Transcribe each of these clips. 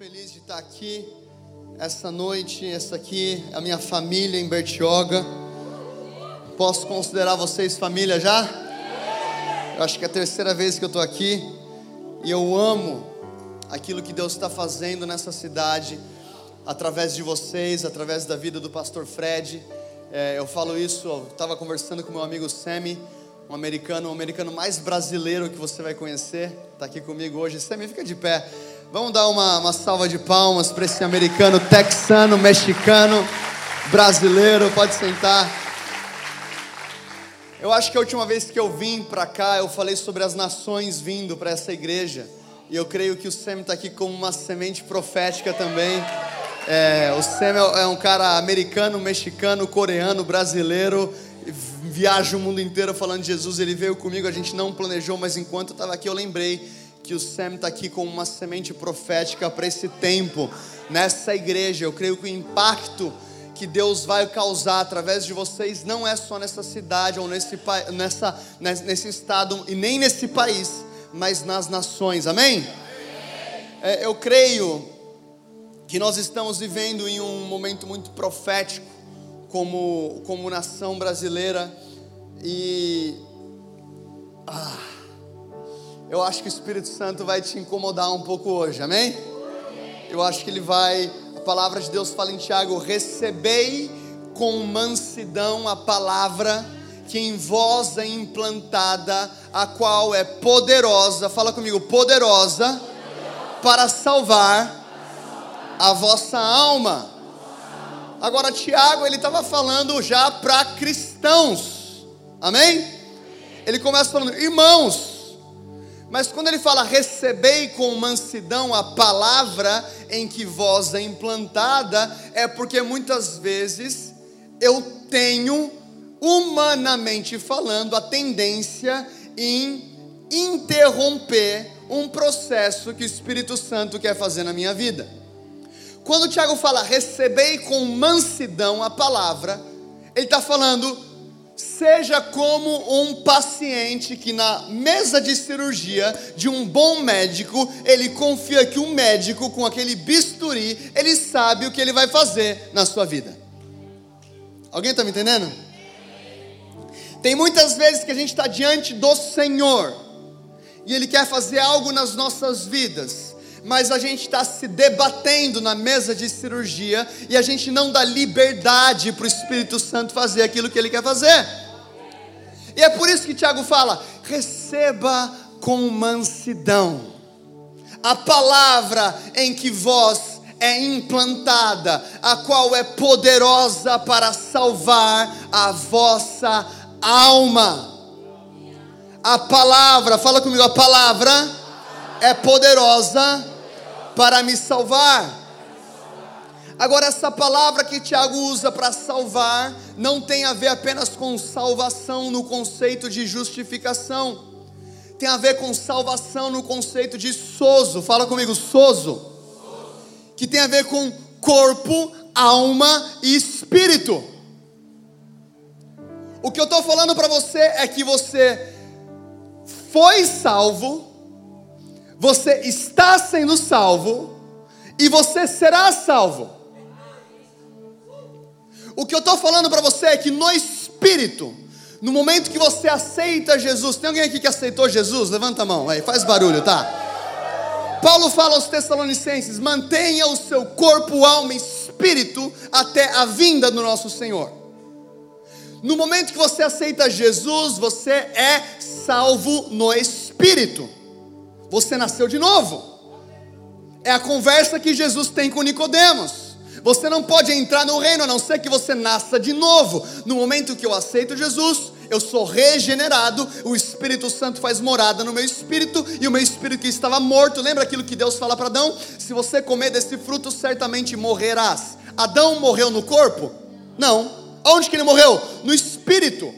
feliz de estar aqui essa noite. Essa aqui a minha família em Bertioga. Posso considerar vocês família já? Eu acho que é a terceira vez que eu estou aqui e eu amo aquilo que Deus está fazendo nessa cidade através de vocês, através da vida do pastor Fred. É, eu falo isso, eu estava conversando com meu amigo Semi, um americano, o um americano mais brasileiro que você vai conhecer, está aqui comigo hoje. Semi, fica de pé. Vamos dar uma, uma salva de palmas para esse americano, texano, mexicano, brasileiro. Pode sentar. Eu acho que a última vez que eu vim para cá, eu falei sobre as nações vindo para essa igreja. E eu creio que o Sam está aqui como uma semente profética também. É, o Sam é, um cara americano, mexicano, coreano, brasileiro. Viaja o mundo inteiro falando de Jesus. Ele veio comigo, a gente não planejou, mas enquanto eu estava aqui, eu lembrei que o Sam está aqui com uma semente profética para esse tempo, nessa igreja. Eu creio que o impacto que Deus vai causar através de vocês não é só nessa cidade ou nesse, nessa, nesse estado e nem nesse país, mas nas nações. Amém? É, eu creio que nós estamos vivendo em um momento muito profético como, como nação brasileira e. Ah, eu acho que o Espírito Santo vai te incomodar um pouco hoje, amém? Eu acho que ele vai, a palavra de Deus fala em Tiago: recebei com mansidão a palavra que em vós é implantada, a qual é poderosa, fala comigo, poderosa, para salvar a vossa alma. Agora, Tiago, ele estava falando já para cristãos, amém? Ele começa falando, irmãos, mas quando ele fala recebei com mansidão a palavra em que vós é implantada, é porque muitas vezes eu tenho, humanamente falando, a tendência em interromper um processo que o Espírito Santo quer fazer na minha vida. Quando o Tiago fala recebei com mansidão a palavra, ele está falando Seja como um paciente que na mesa de cirurgia de um bom médico, ele confia que um médico com aquele bisturi, ele sabe o que ele vai fazer na sua vida. Alguém está me entendendo? Tem muitas vezes que a gente está diante do Senhor e Ele quer fazer algo nas nossas vidas, mas a gente está se debatendo na mesa de cirurgia e a gente não dá liberdade para o Espírito Santo fazer aquilo que ele quer fazer. E é por isso que Tiago fala: receba com mansidão a palavra em que vós é implantada, a qual é poderosa para salvar a vossa alma. A palavra, fala comigo, a palavra é poderosa para me salvar. Agora, essa palavra que Tiago usa para salvar não tem a ver apenas com salvação no conceito de justificação, tem a ver com salvação no conceito de sozo. Fala comigo, sozo. Que tem a ver com corpo, alma e espírito. O que eu estou falando para você é que você foi salvo você está sendo salvo e você será salvo. O que eu estou falando para você é que no Espírito, no momento que você aceita Jesus, tem alguém aqui que aceitou Jesus? Levanta a mão aí, faz barulho, tá? Paulo fala aos Tessalonicenses: mantenha o seu corpo, alma e espírito até a vinda do nosso Senhor. No momento que você aceita Jesus, você é salvo no Espírito. Você nasceu de novo. É a conversa que Jesus tem com Nicodemos. Você não pode entrar no reino a não ser que você nasça de novo. No momento que eu aceito Jesus, eu sou regenerado, o Espírito Santo faz morada no meu espírito, e o meu espírito que estava morto, lembra aquilo que Deus fala para Adão? Se você comer desse fruto, certamente morrerás. Adão morreu no corpo? Não. Onde que ele morreu? No espírito.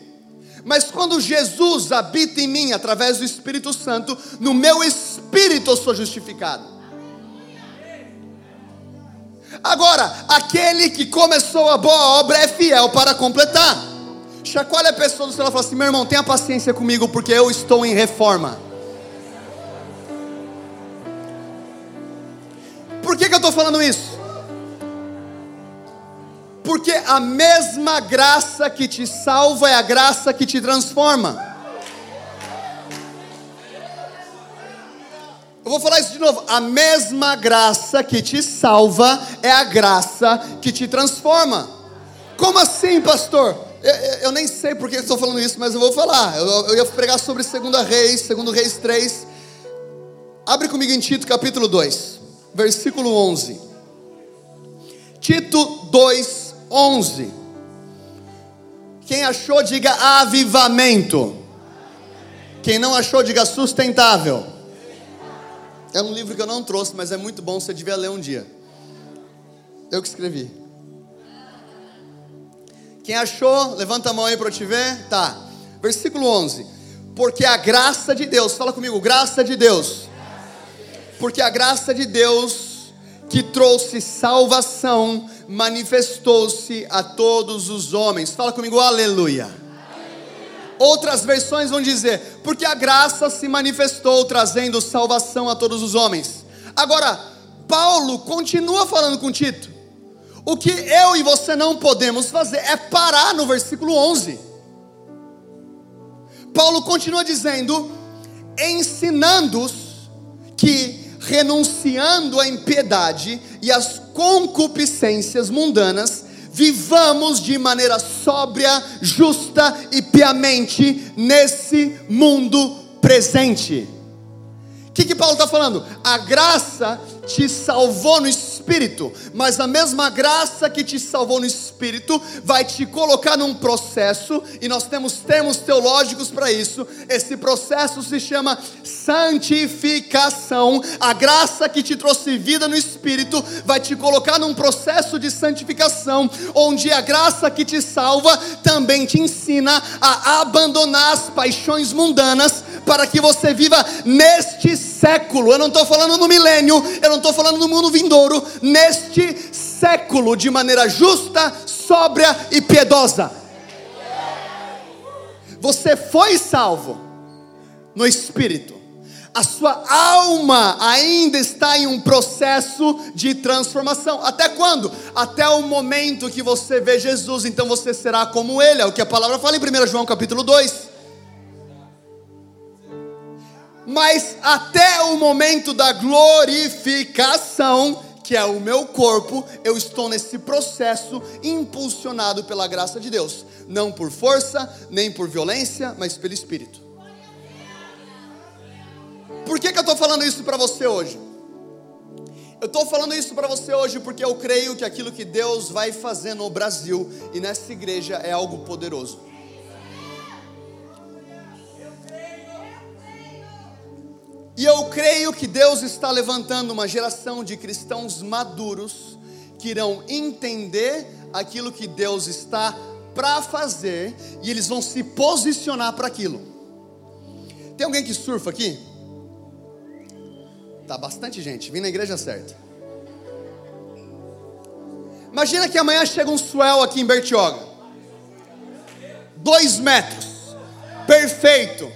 Mas quando Jesus habita em mim através do Espírito Santo, no meu espírito eu sou justificado. Agora, aquele que começou a boa obra é fiel para completar. Chacoalha a pessoa do céu e fala assim: meu irmão, tenha paciência comigo, porque eu estou em reforma. Por que, que, eu estou falando isso? Porque a mesma graça que te salva é a graça que te transforma. Eu vou falar isso de novo. A mesma graça que te salva é a graça que te transforma. Como assim, pastor? Eu, eu, eu nem sei por que estou falando isso, mas eu vou falar. Eu, eu ia pregar sobre 2 Reis, 2 Reis 3. Abre comigo em Tito capítulo 2, versículo 11. Tito 2, 11. Quem achou, diga avivamento. Quem não achou, diga sustentável. É um livro que eu não trouxe, mas é muito bom, você devia ler um dia. Eu que escrevi. Quem achou, levanta a mão aí para eu te ver. Tá. Versículo 11. Porque a graça de Deus, fala comigo, graça de Deus. Porque a graça de Deus que trouxe salvação manifestou-se a todos os homens. Fala comigo, aleluia. Outras versões vão dizer, porque a graça se manifestou trazendo salvação a todos os homens. Agora, Paulo continua falando com Tito. O que eu e você não podemos fazer é parar no versículo 11. Paulo continua dizendo, ensinando-os que renunciando à impiedade e às concupiscências mundanas, vivamos de maneira sóbria, justa e piamente nesse mundo presente. O que, que Paulo está falando? A graça te salvou no espírito, mas a mesma graça que te salvou no espírito vai te colocar num processo, e nós temos termos teológicos para isso. Esse processo se chama santificação. A graça que te trouxe vida no espírito vai te colocar num processo de santificação, onde a graça que te salva também te ensina a abandonar as paixões mundanas para que você viva neste século. Eu não estou falando no milênio, eu não estou falando no mundo vindouro, neste século, de maneira justa, sóbria e piedosa. Você foi salvo no espírito. A sua alma ainda está em um processo de transformação. Até quando? Até o momento que você vê Jesus, então você será como ele. É o que a palavra fala em 1 João capítulo 2. Mas até o momento da glorificação, que é o meu corpo, eu estou nesse processo impulsionado pela graça de Deus, não por força, nem por violência, mas pelo Espírito. Por que, que eu estou falando isso para você hoje? Eu estou falando isso para você hoje porque eu creio que aquilo que Deus vai fazer no Brasil e nessa igreja é algo poderoso. E eu creio que Deus está levantando uma geração de cristãos maduros que irão entender aquilo que Deus está para fazer e eles vão se posicionar para aquilo. Tem alguém que surfa aqui? Tá bastante gente, vim na igreja certa. Imagina que amanhã chega um swell aqui em Bertioga. Dois metros. Perfeito.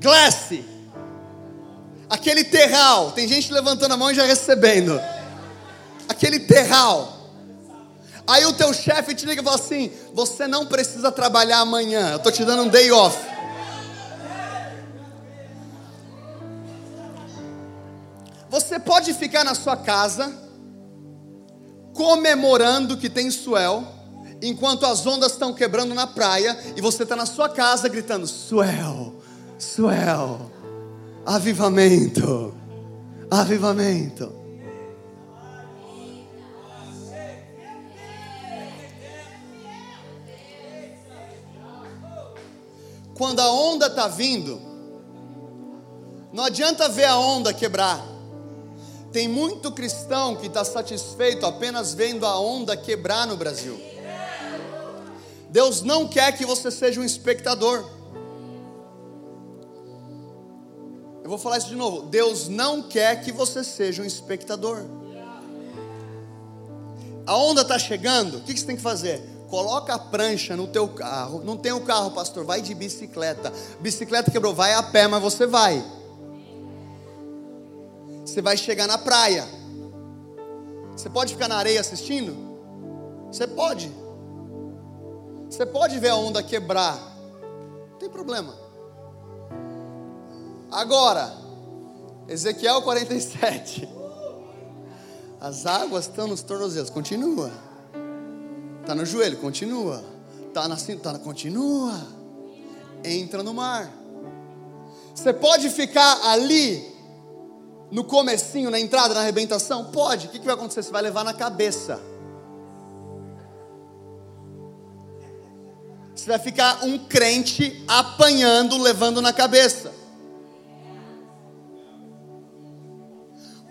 Glace Aquele terral, tem gente levantando a mão e já recebendo. Aquele terral. Aí o teu chefe te liga e fala assim: Você não precisa trabalhar amanhã, eu estou te dando um day off. Você pode ficar na sua casa, comemorando que tem suel, enquanto as ondas estão quebrando na praia, e você está na sua casa gritando: Suel, suel. Avivamento. Avivamento. Quando a onda está vindo, não adianta ver a onda quebrar. Tem muito cristão que está satisfeito apenas vendo a onda quebrar no Brasil. Deus não quer que você seja um espectador. Eu vou falar isso de novo. Deus não quer que você seja um espectador. A onda está chegando, o que você tem que fazer? Coloca a prancha no teu carro. Não tem o um carro, pastor, vai de bicicleta. Bicicleta quebrou, vai a pé, mas você vai. Você vai chegar na praia. Você pode ficar na areia assistindo? Você pode. Você pode ver a onda quebrar. Não tem problema. Agora, Ezequiel 47. As águas estão nos tornozelos. Continua. Está no joelho. Continua. Está na cintura. Continua. Entra no mar. Você pode ficar ali no comecinho, na entrada, na arrebentação? Pode. O que, que vai acontecer? Você vai levar na cabeça. Você vai ficar um crente apanhando, levando na cabeça.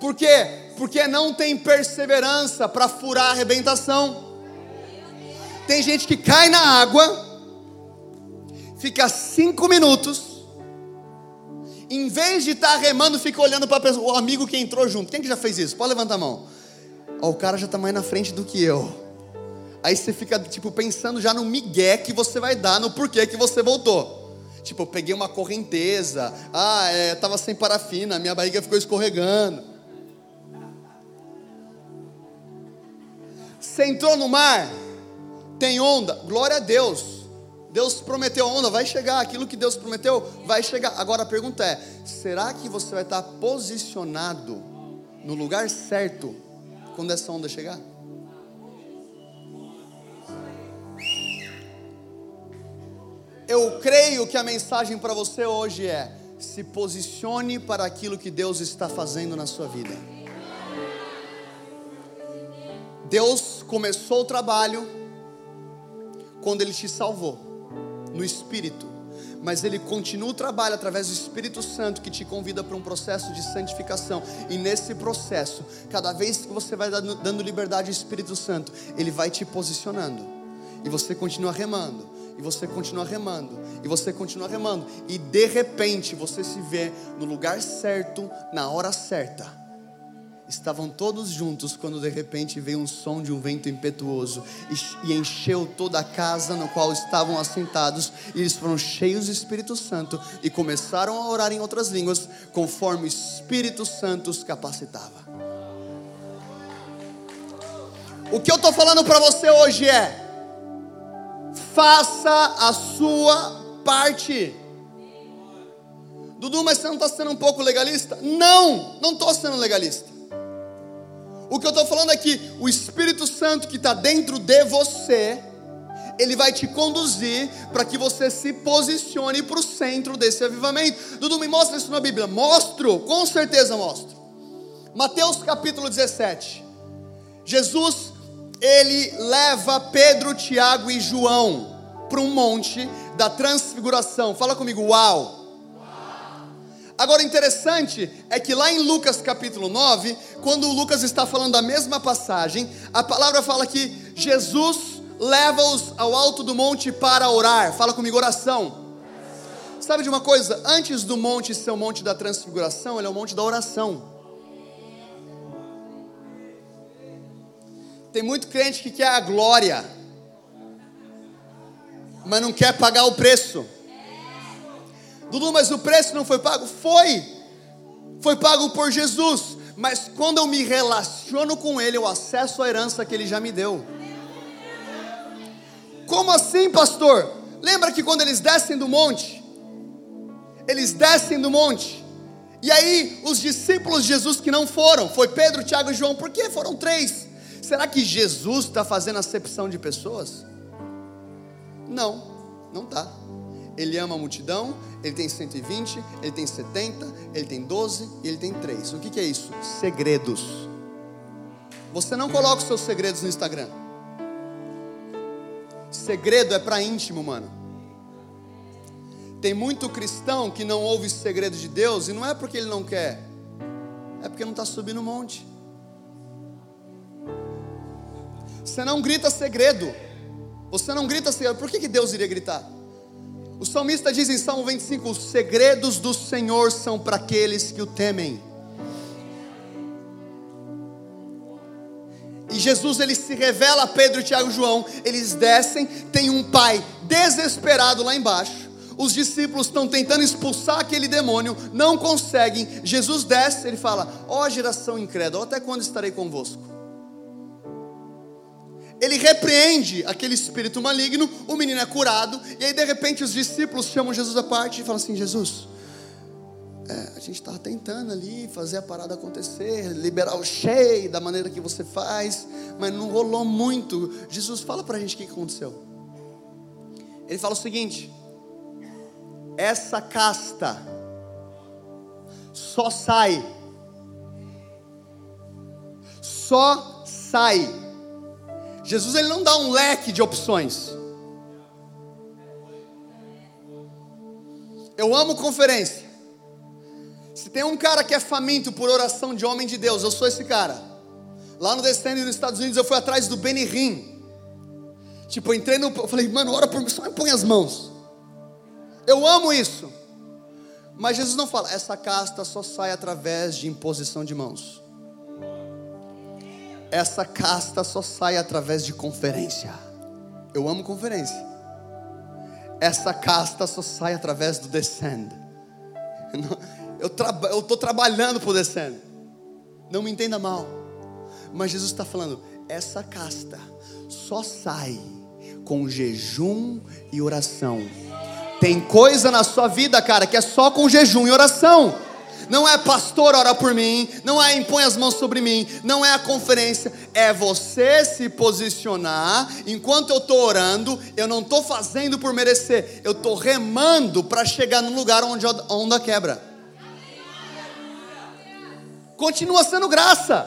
Por quê? Porque não tem perseverança para furar a arrebentação. Tem gente que cai na água, fica cinco minutos, em vez de estar tá remando, fica olhando para o amigo que entrou junto. Quem que já fez isso? Pode levantar a mão. Ó, o cara já está mais na frente do que eu. Aí você fica tipo pensando já no migué que você vai dar, no porquê que você voltou. Tipo, eu peguei uma correnteza. Ah, é, tava sem parafina, minha barriga ficou escorregando. Você entrou no mar, tem onda, glória a Deus. Deus prometeu onda, vai chegar. Aquilo que Deus prometeu, vai chegar. Agora a pergunta é: será que você vai estar posicionado no lugar certo quando essa onda chegar? Eu creio que a mensagem para você hoje é: se posicione para aquilo que Deus está fazendo na sua vida. Deus começou o trabalho quando Ele te salvou no Espírito, mas ele continua o trabalho através do Espírito Santo que te convida para um processo de santificação. E nesse processo, cada vez que você vai dando liberdade ao Espírito Santo, ele vai te posicionando. E você continua remando, e você continua remando, e você continua remando, e de repente você se vê no lugar certo, na hora certa Estavam todos juntos quando de repente veio um som de um vento impetuoso e encheu toda a casa no qual estavam assentados. E eles foram cheios do Espírito Santo e começaram a orar em outras línguas, conforme o Espírito Santo os capacitava. O que eu estou falando para você hoje é: faça a sua parte. Dudu, mas você não está sendo um pouco legalista? Não, não estou sendo legalista. O que eu estou falando é que o Espírito Santo que está dentro de você, ele vai te conduzir para que você se posicione para o centro desse avivamento. Dudu, me mostra isso na Bíblia. Mostro, com certeza mostro. Mateus capítulo 17. Jesus, ele leva Pedro, Tiago e João para um monte da transfiguração. Fala comigo, uau. Agora, interessante é que lá em Lucas capítulo 9, quando Lucas está falando da mesma passagem, a palavra fala que Jesus leva-os ao alto do monte para orar. Fala comigo, oração. Sabe de uma coisa? Antes do monte ser o monte da transfiguração, ele é o monte da oração. Tem muito crente que quer a glória, mas não quer pagar o preço. Dudu, mas o preço não foi pago? Foi. Foi pago por Jesus. Mas quando eu me relaciono com Ele, eu acesso a herança que Ele já me deu. Como assim, pastor? Lembra que quando eles descem do monte, eles descem do monte, e aí os discípulos de Jesus que não foram, foi Pedro, Tiago e João, por que foram três? Será que Jesus está fazendo acepção de pessoas? Não, não está. Ele ama a multidão, ele tem 120, ele tem 70, ele tem 12 e ele tem 3. O que, é isso? Segredos. Você não coloca os seus segredos no Instagram. Segredo é para íntimo, mano. Tem muito cristão que não ouve os segredos de Deus e não é porque ele não quer, é porque não está subindo o monte. Você não grita segredo. Você não grita segredo. Por que, que Deus iria gritar? O salmista diz em Salmo 25: Os segredos do Senhor são para aqueles que o temem. E Jesus ele se revela a Pedro, Tiago e João. Eles descem, tem um pai desesperado lá embaixo. Os discípulos estão tentando expulsar aquele demônio, não conseguem. Jesus desce, ele fala: Ó oh, geração incrédula, até quando estarei convosco? Ele repreende aquele espírito maligno, o menino é curado, e aí de repente os discípulos chamam Jesus à parte e falam assim: Jesus, é, a gente estava tentando ali fazer a parada acontecer, liberar o cheio da maneira que você faz, mas não rolou muito. Jesus, fala para a gente o que aconteceu. Ele fala o seguinte: essa casta só sai, só sai. Jesus ele não dá um leque de opções. Eu amo conferência. Se tem um cara que é faminto por oração de homem de Deus, eu sou esse cara. Lá no Descende nos Estados Unidos, eu fui atrás do Benny Hinn. Tipo, eu entrei no. Eu falei, mano, ora por mim, só me põe as mãos. Eu amo isso. Mas Jesus não fala, essa casta só sai através de imposição de mãos. Essa casta só sai através de conferência. Eu amo conferência. Essa casta só sai através do descend. Eu estou trabalhando por descendo. Não me entenda mal. Mas Jesus está falando: essa casta só sai com jejum e oração. Tem coisa na sua vida, cara, que é só com jejum e oração. Não é pastor ora por mim, não é impõe as mãos sobre mim, não é a conferência, é você se posicionar. Enquanto eu estou orando, eu não estou fazendo por merecer, eu estou remando para chegar no lugar onde a onda quebra continua sendo graça.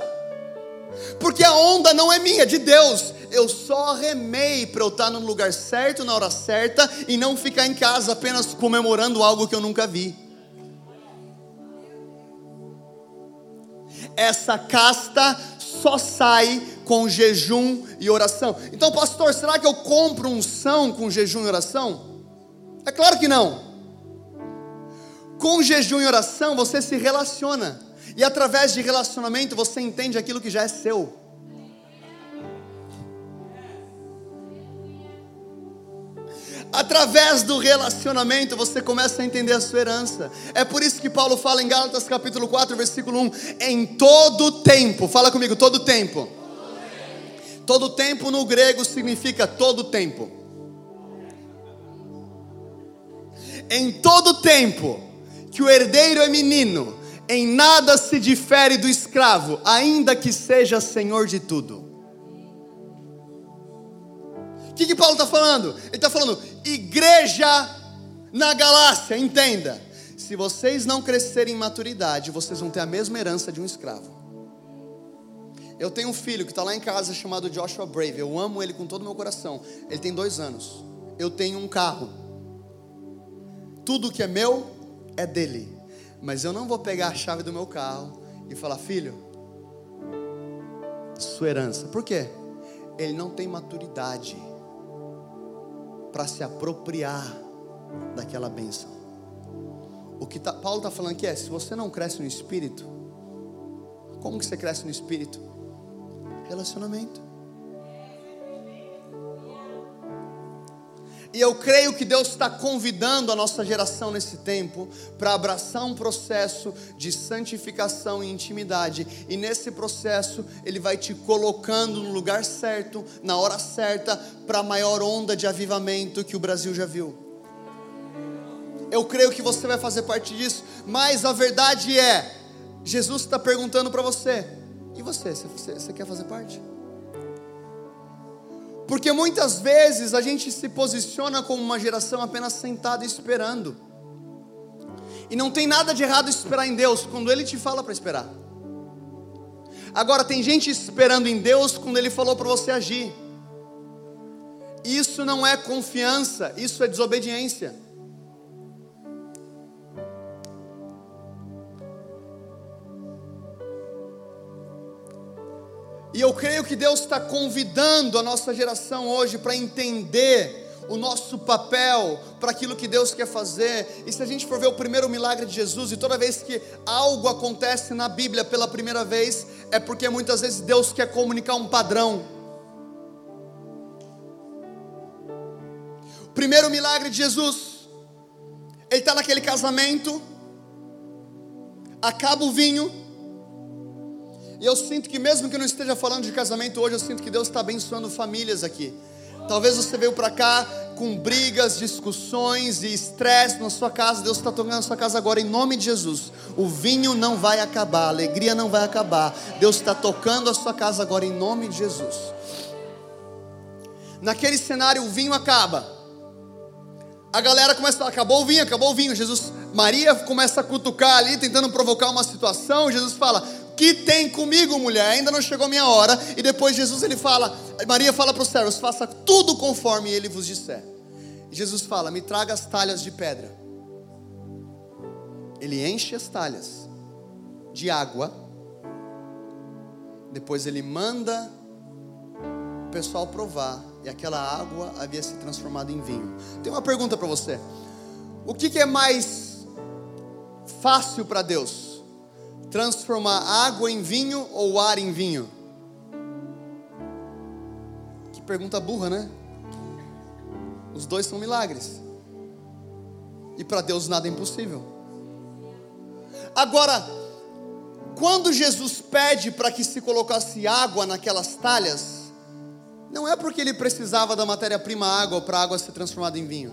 Porque a onda não é minha, é de Deus. Eu só remei para eu estar no lugar certo, na hora certa, e não ficar em casa apenas comemorando algo que eu nunca vi. Essa casta só sai com jejum e oração. Então, pastor, será que eu compro unção com jejum e oração? É claro que não. Com jejum e oração você se relaciona. E através de relacionamento você entende aquilo que já é seu. Através do relacionamento você começa a entender a sua herança. É por isso que Paulo fala em Gálatas capítulo 4, versículo 1, em todo tempo. Fala comigo, todo tempo. Todo tempo no grego significa todo tempo. Em todo tempo que o herdeiro é menino, em nada se difere do escravo, ainda que seja senhor de tudo. O que, que Paulo está falando? Ele está falando, igreja na Galácia, entenda. Se vocês não crescerem em maturidade, vocês vão ter a mesma herança de um escravo. Eu tenho um filho que está lá em casa chamado Joshua Brave. Eu amo ele com todo o meu coração. Ele tem dois anos. Eu tenho um carro. Tudo que é meu é dele. Mas eu não vou pegar a chave do meu carro e falar, filho, sua herança. Por quê? Ele não tem maturidade para se apropriar daquela bênção. O que tá, Paulo está falando aqui é: se você não cresce no espírito, como que você cresce no espírito? Relacionamento. E eu creio que Deus está convidando a nossa geração nesse tempo para abraçar um processo de santificação e intimidade. E nesse processo, Ele vai te colocando no lugar certo, na hora certa, para a maior onda de avivamento que o Brasil já viu. Eu creio que você vai fazer parte disso, mas a verdade é: Jesus está perguntando para você, e você, você, você quer fazer parte? Porque muitas vezes a gente se posiciona como uma geração apenas sentada esperando. E não tem nada de errado esperar em Deus quando Ele te fala para esperar. Agora, tem gente esperando em Deus quando Ele falou para você agir. Isso não é confiança, isso é desobediência. E eu creio que Deus está convidando a nossa geração hoje para entender o nosso papel para aquilo que Deus quer fazer. E se a gente for ver o primeiro milagre de Jesus, e toda vez que algo acontece na Bíblia pela primeira vez, é porque muitas vezes Deus quer comunicar um padrão. Primeiro milagre de Jesus, ele está naquele casamento, acaba o vinho, E eu sinto que, mesmo que não esteja falando de casamento hoje, eu sinto que Deus está abençoando famílias aqui. Talvez você veio para cá com brigas, discussões e estresse na sua casa. Deus está tocando na sua casa agora em nome de Jesus. O vinho não vai acabar, a alegria não vai acabar. Deus está tocando a sua casa agora em nome de Jesus. Naquele cenário, o vinho acaba. A galera começa a falar: acabou o vinho, acabou o vinho. Jesus, Maria começa a cutucar ali, tentando provocar uma situação. Jesus fala: que tem comigo, mulher? Ainda não chegou a minha hora. E depois Jesus ele fala, Maria fala para os servos: faça tudo conforme ele vos disser. Jesus fala: me traga as talhas de pedra. Ele enche as talhas de água. Depois ele manda o pessoal provar. E aquela água havia se transformado em vinho. Tem uma pergunta para você: o que, que é mais fácil para Deus? transformar água em vinho ou ar em vinho? Que pergunta burra, né? Os dois são milagres. E para Deus nada é impossível. Agora, quando Jesus pede para que se colocasse água naquelas talhas, não é porque ele precisava da matéria-prima água para a água ser transformada em vinho.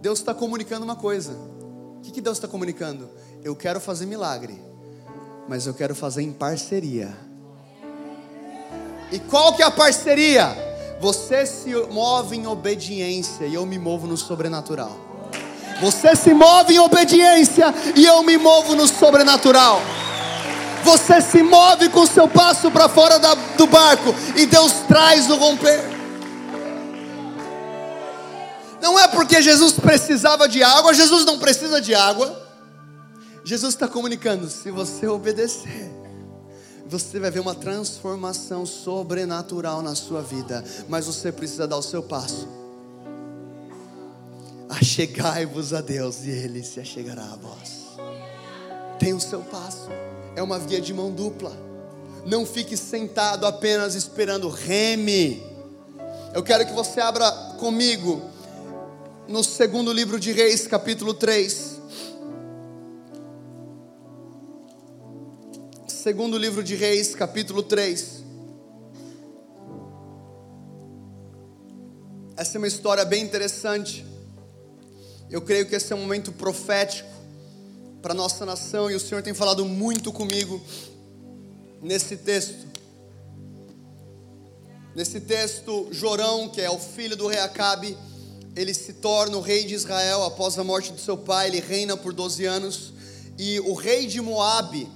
Deus está comunicando uma coisa. O que, que Deus está comunicando? Eu quero fazer milagre mas eu quero fazer em parceria. E qual que é a parceria? Você se move em obediência e eu me movo no sobrenatural. Você se move em obediência e eu me movo no sobrenatural. Você se move com seu passo para fora da, do barco e Deus traz o romper. Não é porque Jesus precisava de água, Jesus não precisa de água. Jesus está comunicando: se você obedecer, você vai ver uma transformação sobrenatural na sua vida, mas você precisa dar o seu passo. Achegai-vos a Deus e Ele se achegará a vós. Tem o seu passo, é uma via de mão dupla. Não fique sentado apenas esperando, reme. Eu quero que você abra comigo no segundo livro de Reis, capítulo 3. Segundo livro de Reis, capítulo 3. Essa é uma história bem interessante. Eu creio que esse é um momento profético para nossa nação e o Senhor tem falado muito comigo nesse texto. Nesse texto, Jorão, que é o filho do rei Acabe, ele se torna o rei de Israel após a morte do seu pai, ele reina por 12 anos, e o rei de Moabe,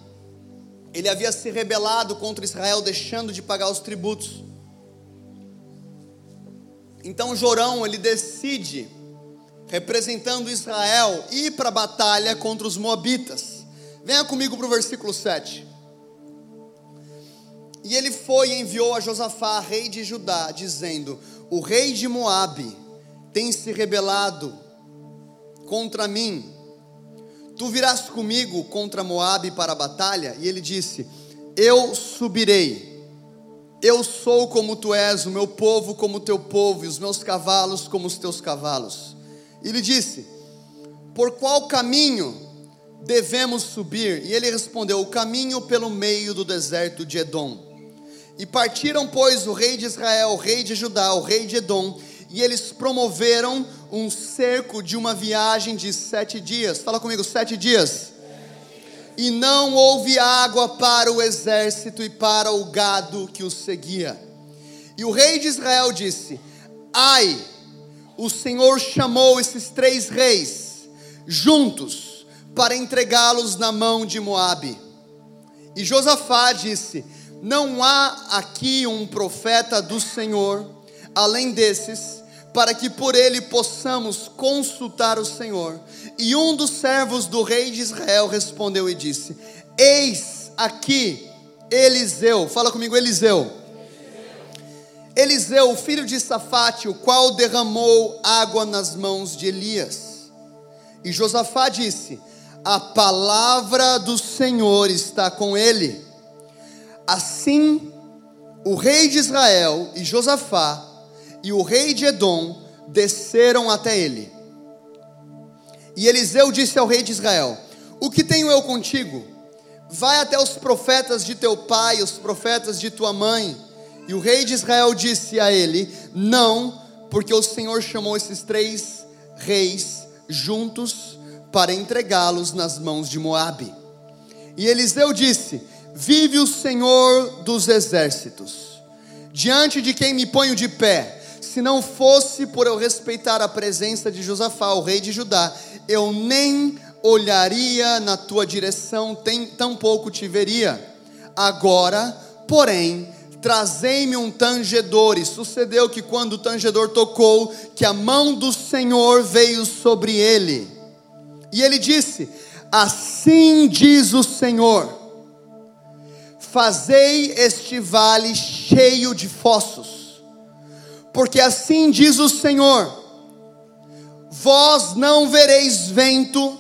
ele havia se rebelado contra Israel, deixando de pagar os tributos. Então Jorão, ele decide, representando Israel, ir para a batalha contra os moabitas. Venha comigo para o versículo 7. E ele foi e enviou a Josafá, rei de Judá, dizendo: O rei de Moabe tem se rebelado contra mim Tu virás comigo contra Moabe para a batalha? E ele disse: Eu subirei. Eu sou como tu és, o meu povo como o teu povo, e os meus cavalos como os teus cavalos. E ele disse: Por qual caminho devemos subir? E ele respondeu: O caminho pelo meio do deserto de Edom. E partiram, pois, o rei de Israel, o rei de Judá, o rei de Edom, e eles promoveram um cerco de uma viagem de sete dias. Fala comigo, sete dias. E não houve água para o exército e para o gado que os seguia. E o rei de Israel disse: Ai, o Senhor chamou esses três reis juntos para entregá-los na mão de Moabe. E Josafá disse: Não há aqui um profeta do Senhor, além desses, para que por ele possamos consultar o Senhor. E um dos servos do rei de Israel respondeu e disse: Eis aqui Eliseu, fala comigo, Eliseu. Eliseu, filho de Safate, o qual derramou água nas mãos de Elias. E Josafá disse: A palavra do Senhor está com ele. Assim, o rei de Israel e Josafá e o rei de Edom desceram até ele. E Eliseu disse ao rei de Israel: O que tenho eu contigo? Vai até os profetas de teu pai, os profetas de tua mãe. E o rei de Israel disse a ele: Não, porque o Senhor chamou esses três reis juntos para entregá-los nas mãos de Moabe. E Eliseu disse: Vive o Senhor dos exércitos, diante de quem me ponho de pé. Se não fosse por eu respeitar a presença de Josafá, o rei de Judá, eu nem olharia na tua direção, tampouco te veria. Agora, porém, trazei-me um tangedor. E sucedeu que quando o tangedor tocou, que a mão do Senhor veio sobre ele. E ele disse: Assim diz o Senhor Fazei este vale cheio de fossos, porque assim diz o Senhor: Vós não vereis vento,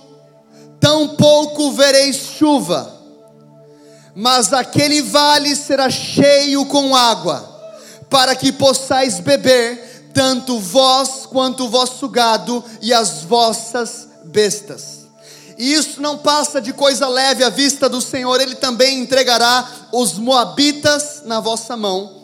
tampouco vereis chuva, mas aquele vale será cheio com água, para que possais beber, tanto vós quanto o vosso gado e as vossas bestas. E isso não passa de coisa leve à vista do Senhor, Ele também entregará os Moabitas na vossa mão,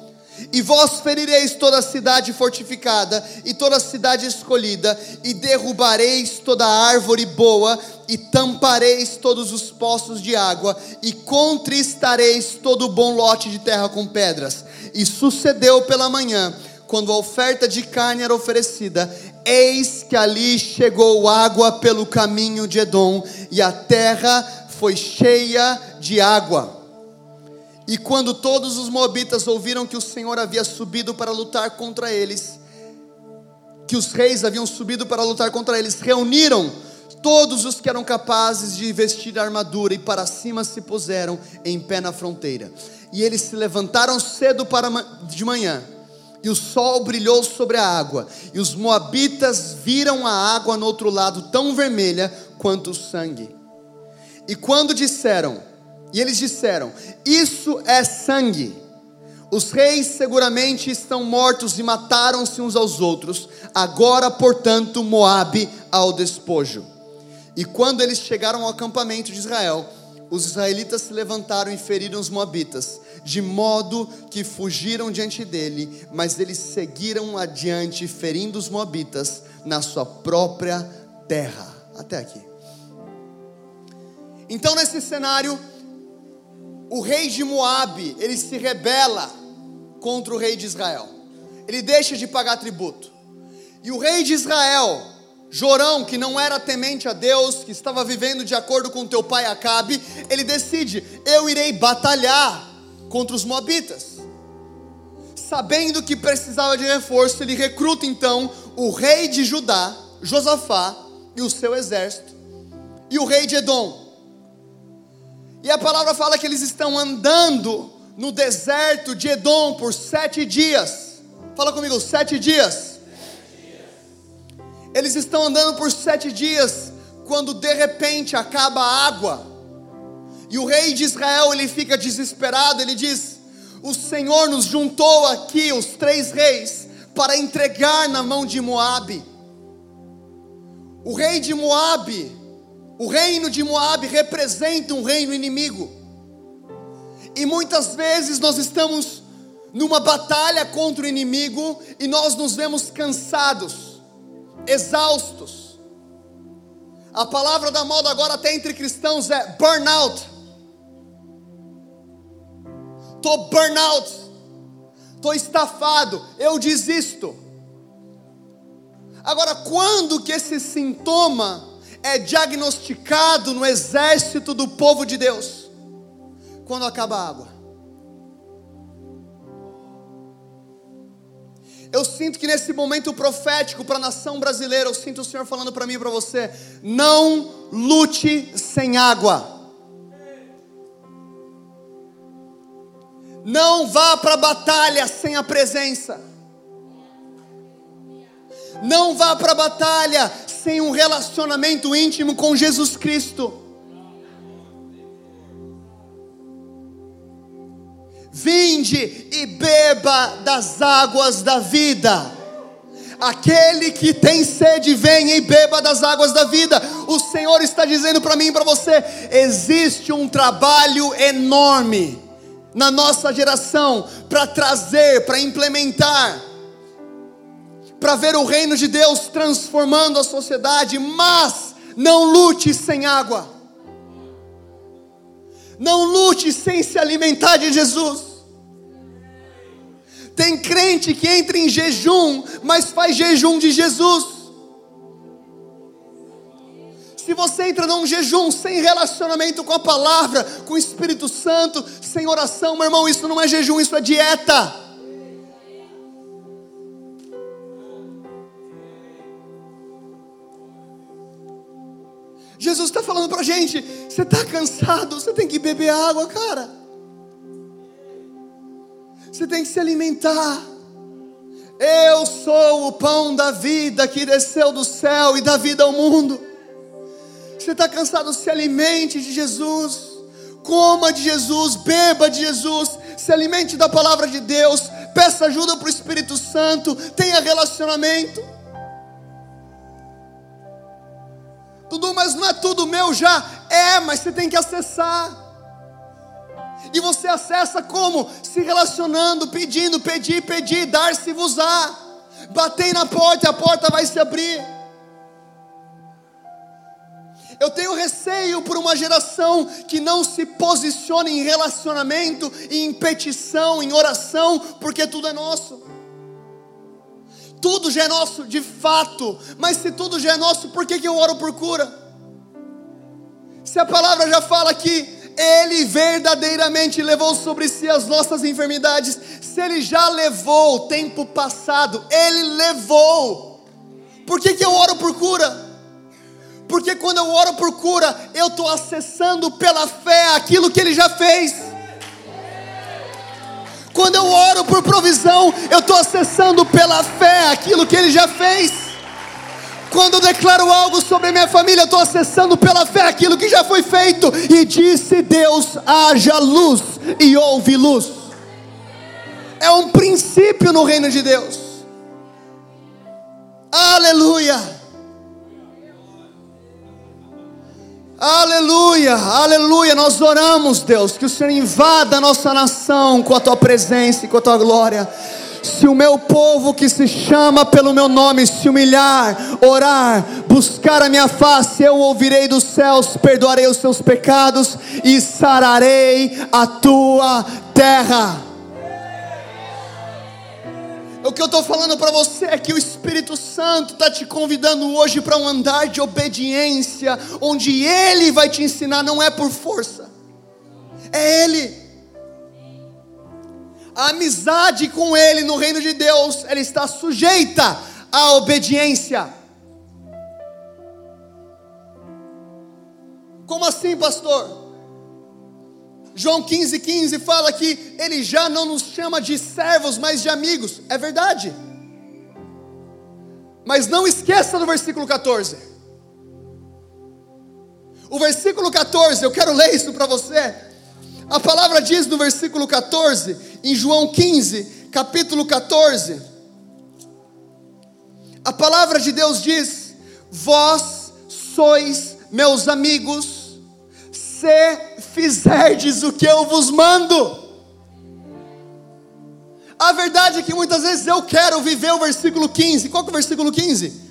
e vós ferireis toda a cidade fortificada, e toda a cidade escolhida, e derrubareis toda árvore boa, e tampareis todos os poços de água, e contristareis todo o bom lote de terra com pedras. E sucedeu pela manhã, quando a oferta de carne era oferecida, eis que ali chegou água pelo caminho de Edom, e a terra foi cheia de água. E quando todos os moabitas ouviram que o Senhor havia subido para lutar contra eles, que os reis haviam subido para lutar contra eles, reuniram todos os que eram capazes de vestir a armadura e para cima se puseram em pé na fronteira. E eles se levantaram cedo para de manhã e o sol brilhou sobre a água, e os moabitas viram a água no outro lado tão vermelha quanto o sangue. E quando disseram, e eles disseram: Isso é sangue. Os reis seguramente estão mortos e mataram-se uns aos outros. Agora, portanto, Moabe ao despojo. E quando eles chegaram ao acampamento de Israel, os israelitas se levantaram e feriram os moabitas de modo que fugiram diante dele, mas eles seguiram adiante, ferindo os moabitas na sua própria terra. Até aqui. Então, nesse cenário, o rei de Moabe, ele se rebela contra o rei de Israel. Ele deixa de pagar tributo. E o rei de Israel, Jorão, que não era temente a Deus, que estava vivendo de acordo com teu pai Acabe, ele decide: eu irei batalhar contra os Moabitas. Sabendo que precisava de reforço, ele recruta então o rei de Judá, Josafá, e o seu exército, e o rei de Edom. E a palavra fala que eles estão andando no deserto de Edom por sete dias. Fala comigo, sete dias. Eles estão andando por sete dias, quando de repente acaba a água e o rei de Israel ele fica desesperado, ele diz: O Senhor nos juntou aqui, os três reis, para entregar na mão de Moabe. O rei de Moabe, o reino de Moabe representa um reino inimigo. E muitas vezes nós estamos numa batalha contra o inimigo e nós nos vemos cansados, exaustos. A palavra da moda agora até entre cristãos é burnout estou burnout, estou estafado, eu desisto. Agora, quando que esse sintoma é diagnosticado no exército do povo de Deus? Quando acaba a água. Eu sinto que nesse momento profético para a nação brasileira, eu sinto o Senhor falando para mim e para você: não lute sem água. Não vá para a batalha sem a presença. Não vá para a batalha sem um relacionamento íntimo com Jesus Cristo. Vinde e beba das águas da vida. Aquele que tem sede, venha e beba das águas da vida. O Senhor está dizendo para mim e para você: existe um trabalho enorme na nossa geração para trazer, para implementar, para ver o reino de Deus transformando a sociedade, mas não lute sem água. Não lute sem se alimentar de Jesus. Tem crente que entra em jejum, mas faz jejum de Jesus. Se você entra num jejum sem relacionamento com a palavra, com o Espírito Santo, sem oração, meu irmão, isso não é jejum, isso é dieta. Jesus está falando para a gente: você está cansado, você tem que beber água, cara. Você tem que se alimentar. Eu sou o pão da vida que desceu do céu e dá vida ao mundo. Você está cansado? Se alimente de Jesus. Coma de Jesus, beba de Jesus, se alimente da palavra de Deus, peça ajuda para o Espírito Santo, tenha relacionamento. Dudu, mas não é tudo meu já? É, mas você tem que acessar. E você acessa como? Se relacionando, pedindo, pedir, pedir, dar-se-vos-á. Batei na porta, a porta vai se abrir. Eu tenho receio por uma geração que não se posiciona em relacionamento, em petição, em oração, porque tudo é nosso. Tudo já é nosso de fato, mas se tudo já é nosso, por que, que eu oro por cura? Se a palavra já fala que ele verdadeiramente levou sobre si as nossas enfermidades. Se Ele já levou o tempo passado, Ele levou. Por que, que eu oro por cura? Porque quando eu oro por cura, eu estou acessando pela fé aquilo que Ele já fez. Quando eu oro por provisão, eu estou acessando pela fé aquilo que Ele já fez. Quando eu declaro algo sobre minha família, eu estou acessando pela fé aquilo que já foi feito. E disse Deus: haja luz, e houve luz. É um princípio no reino de Deus. Aleluia. Aleluia, aleluia. Nós oramos, Deus, que o Senhor invada a nossa nação com a tua presença e com a tua glória. Se o meu povo que se chama pelo meu nome se humilhar, orar, buscar a minha face, eu ouvirei dos céus, perdoarei os seus pecados e sararei a tua terra. O que eu estou falando para você é que o Espírito Santo está te convidando hoje para um andar de obediência, onde Ele vai te ensinar, não é por força, é Ele. A amizade com Ele no reino de Deus, ela está sujeita à obediência. Como assim, pastor? João 15,15 15 fala que ele já não nos chama de servos, mas de amigos. É verdade. Mas não esqueça do versículo 14. O versículo 14, eu quero ler isso para você. A palavra diz no versículo 14, em João 15, capítulo 14. A palavra de Deus diz: Vós sois meus amigos, se fizerdes o que eu vos mando. A verdade é que muitas vezes eu quero viver o versículo 15. Qual que é o versículo 15?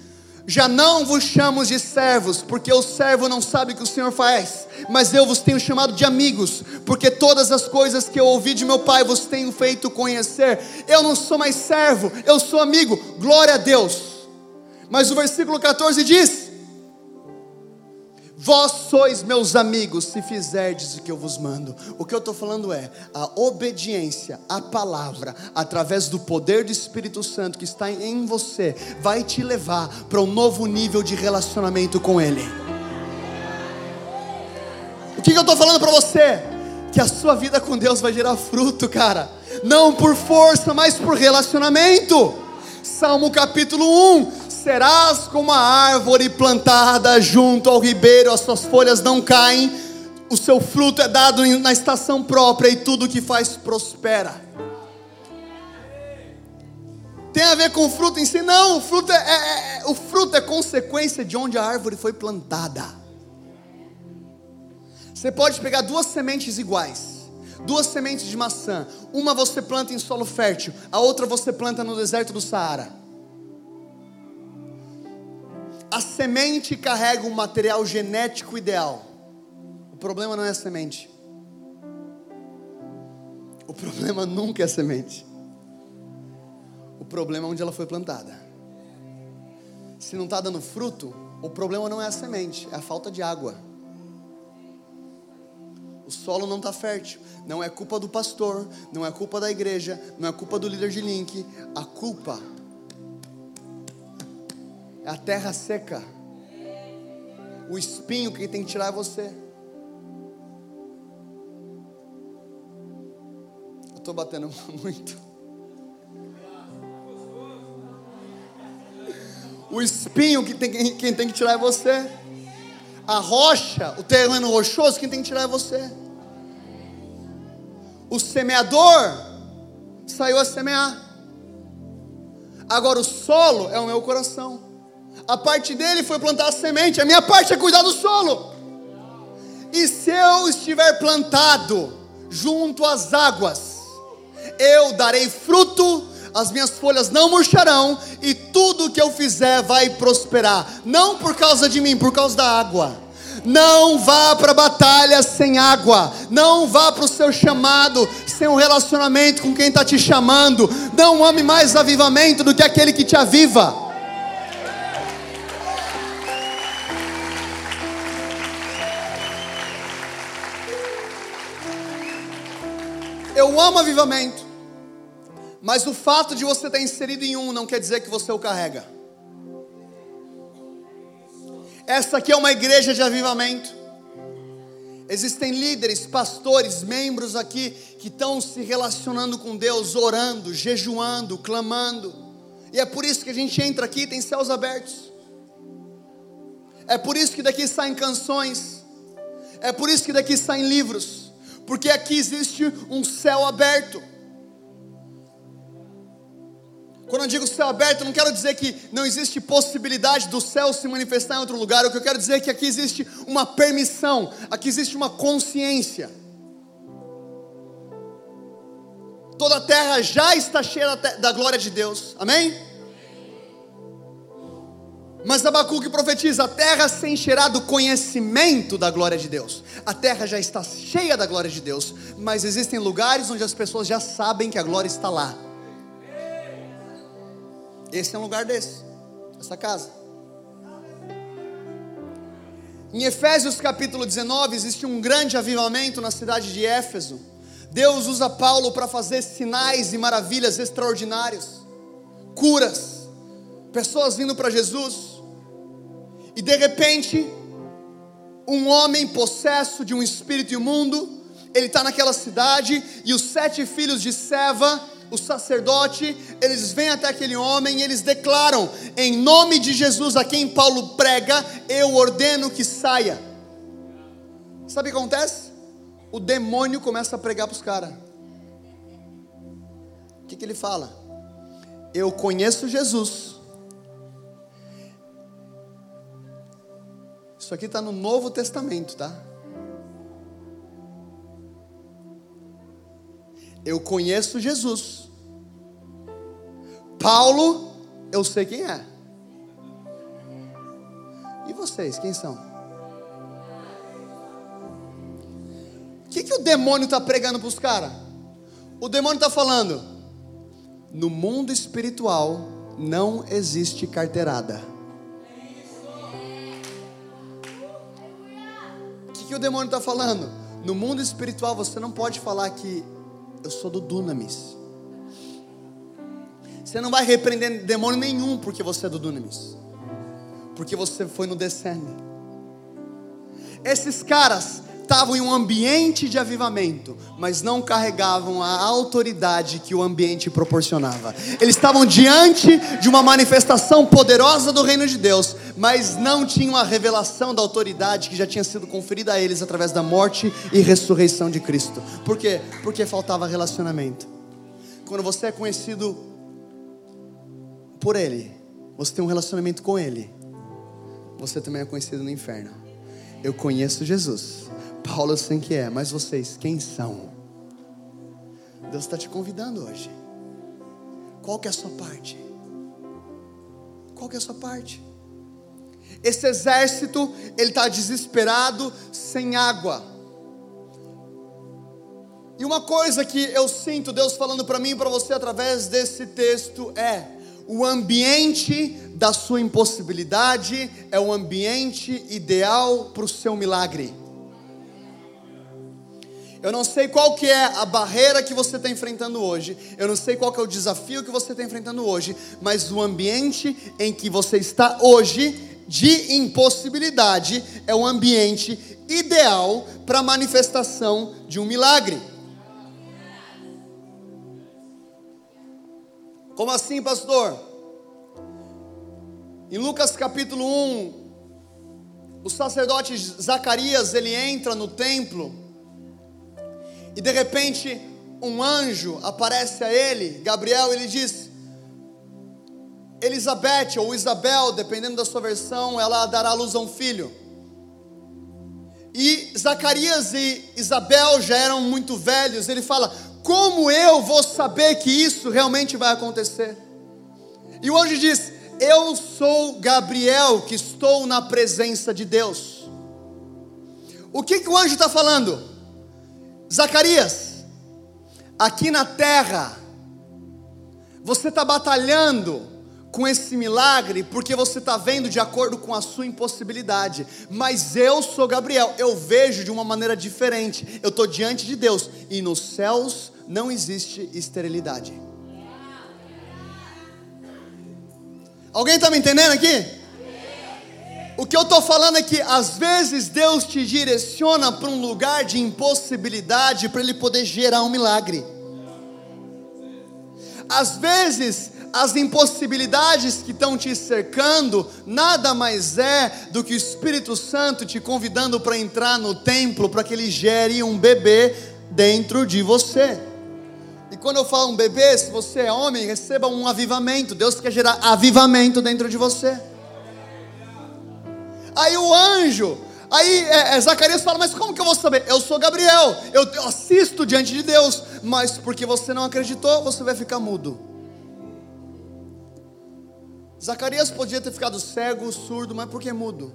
Já não vos chamo de servos, porque o servo não sabe o que o Senhor faz, mas eu vos tenho chamado de amigos, porque todas as coisas que eu ouvi de meu Pai vos tenho feito conhecer. Eu não sou mais servo, eu sou amigo, glória a Deus. Mas o versículo 14 diz: Vós sois meus amigos se fizerdes o que eu vos mando. O que eu estou falando é a obediência à palavra, através do poder do Espírito Santo que está em você, vai te levar para um novo nível de relacionamento com Ele. O que eu estou falando para você? Que a sua vida com Deus vai gerar fruto, cara. Não por força, mas por relacionamento. Salmo capítulo 1: serás como a árvore plantada junto ao ribeiro, as suas folhas não caem, o seu fruto é dado na estação própria e tudo que faz prospera. Tem a ver com o fruto em si? Não, o fruto é, é, é, o fruto é consequência de onde a árvore foi plantada. Você pode pegar duas sementes iguais, duas sementes de maçã. Uma você planta em solo fértil, a outra você planta no deserto do Saara. A semente carrega um material genético ideal. O problema não é a semente. O problema nunca é a semente. O problema é onde ela foi plantada. Se não está dando fruto, o problema não é a semente, é a falta de água. O solo não está fértil. Não é culpa do pastor, não é culpa da igreja, não é culpa do líder de link. A culpa a terra seca. O espinho quem tem que tirar é você. Eu estou batendo muito. O espinho que tem, quem tem que tirar é você. A rocha, o terreno rochoso, quem tem que tirar é você. O semeador saiu a semear. Agora o solo é o meu coração. A parte dele foi plantar a semente, a minha parte é cuidar do solo. E se eu estiver plantado junto às águas, eu darei fruto as minhas folhas não murcharão, e tudo que eu fizer vai prosperar. Não por causa de mim, por causa da água. Não vá para a batalha sem água. Não vá para o seu chamado sem um relacionamento com quem está te chamando. Não ame mais avivamento do que aquele que te aviva. Eu amo avivamento. Mas o fato de você estar inserido em um não quer dizer que você o carrega. Essa aqui é uma igreja de avivamento. Existem líderes, pastores, membros aqui que estão se relacionando com Deus, orando, jejuando, clamando. E é por isso que a gente entra aqui, tem céus abertos. É por isso que daqui saem canções. É por isso que daqui saem livros. Porque aqui existe um céu aberto. Quando eu digo céu aberto, eu não quero dizer que não existe possibilidade do céu se manifestar em outro lugar. O que eu quero dizer é que aqui existe uma permissão, aqui existe uma consciência. Toda a terra já está cheia da glória de Deus, amém? Mas Abacuque profetiza: a terra se encherá do conhecimento da glória de Deus. A terra já está cheia da glória de Deus, mas existem lugares onde as pessoas já sabem que a glória está lá. Esse é um lugar desse, essa casa. Em Efésios capítulo 19, existe um grande avivamento na cidade de Éfeso. Deus usa Paulo para fazer sinais e maravilhas extraordinários, curas, pessoas vindo para Jesus, e de repente, um homem possesso de um espírito imundo, ele está naquela cidade, e os sete filhos de Seva o sacerdote, eles vêm até aquele homem e eles declaram: em nome de Jesus a quem Paulo prega, eu ordeno que saia. Sabe o que acontece? O demônio começa a pregar para os caras. O que, que ele fala? Eu conheço Jesus. Isso aqui está no Novo Testamento, tá? Eu conheço Jesus. Paulo, eu sei quem é. E vocês, quem são? O que, que o demônio está pregando para os caras? O demônio está falando: no mundo espiritual não existe carteirada. Que, o demônio está falando? No mundo espiritual você não pode falar que eu sou do Dunamis. Você não vai repreender demônio nenhum porque você é do Dunamis. Porque você foi no Descende. Esses caras estavam em um ambiente de avivamento, mas não carregavam a autoridade que o ambiente proporcionava. Eles estavam diante de uma manifestação poderosa do reino de Deus, mas não tinham a revelação da autoridade que já tinha sido conferida a eles através da morte e ressurreição de Cristo. Por quê? Porque faltava relacionamento. Quando você é conhecido por Ele, você tem um relacionamento com Ele, você também é conhecido no inferno. Eu conheço Jesus. Paulo sei que é, mas vocês, quem são? Deus está te convidando hoje. Qual que é a sua parte? Qual que é a sua parte? Esse exército, ele está desesperado, sem água. E uma coisa que eu sinto Deus falando para mim e para você através desse texto é: o ambiente da sua impossibilidade é o ambiente ideal para o seu milagre. Eu não sei qual que é a barreira que você está enfrentando hoje. Eu não sei qual que é o desafio que você está enfrentando hoje. Mas o ambiente em que você está hoje de impossibilidade é o ambiente ideal para a manifestação de um milagre. Como assim, pastor? Em Lucas capítulo 1, o sacerdote Zacarias, ele entra no templo e de repente um anjo aparece a ele, Gabriel, ele diz: Elizabeth ou Isabel, dependendo da sua versão, ela dará luz a um filho. E Zacarias e Isabel já eram muito velhos. Ele fala: Como eu vou saber que isso realmente vai acontecer? E o anjo diz: Eu sou Gabriel, que estou na presença de Deus. O que, que o anjo está falando? Zacarias, aqui na terra, você está batalhando com esse milagre porque você está vendo de acordo com a sua impossibilidade. Mas eu sou Gabriel, eu vejo de uma maneira diferente. Eu estou diante de Deus e nos céus não existe esterilidade. Alguém está me entendendo aqui? O que eu estou falando é que às vezes Deus te direciona para um lugar de impossibilidade para Ele poder gerar um milagre. Às vezes as impossibilidades que estão te cercando nada mais é do que o Espírito Santo te convidando para entrar no templo para que ele gere um bebê dentro de você. E quando eu falo um bebê, se você é homem, receba um avivamento. Deus quer gerar avivamento dentro de você. Aí o anjo, aí é, é, Zacarias fala: Mas como que eu vou saber? Eu sou Gabriel, eu, eu assisto diante de Deus, mas porque você não acreditou, você vai ficar mudo. Zacarias podia ter ficado cego, surdo, mas por que mudo?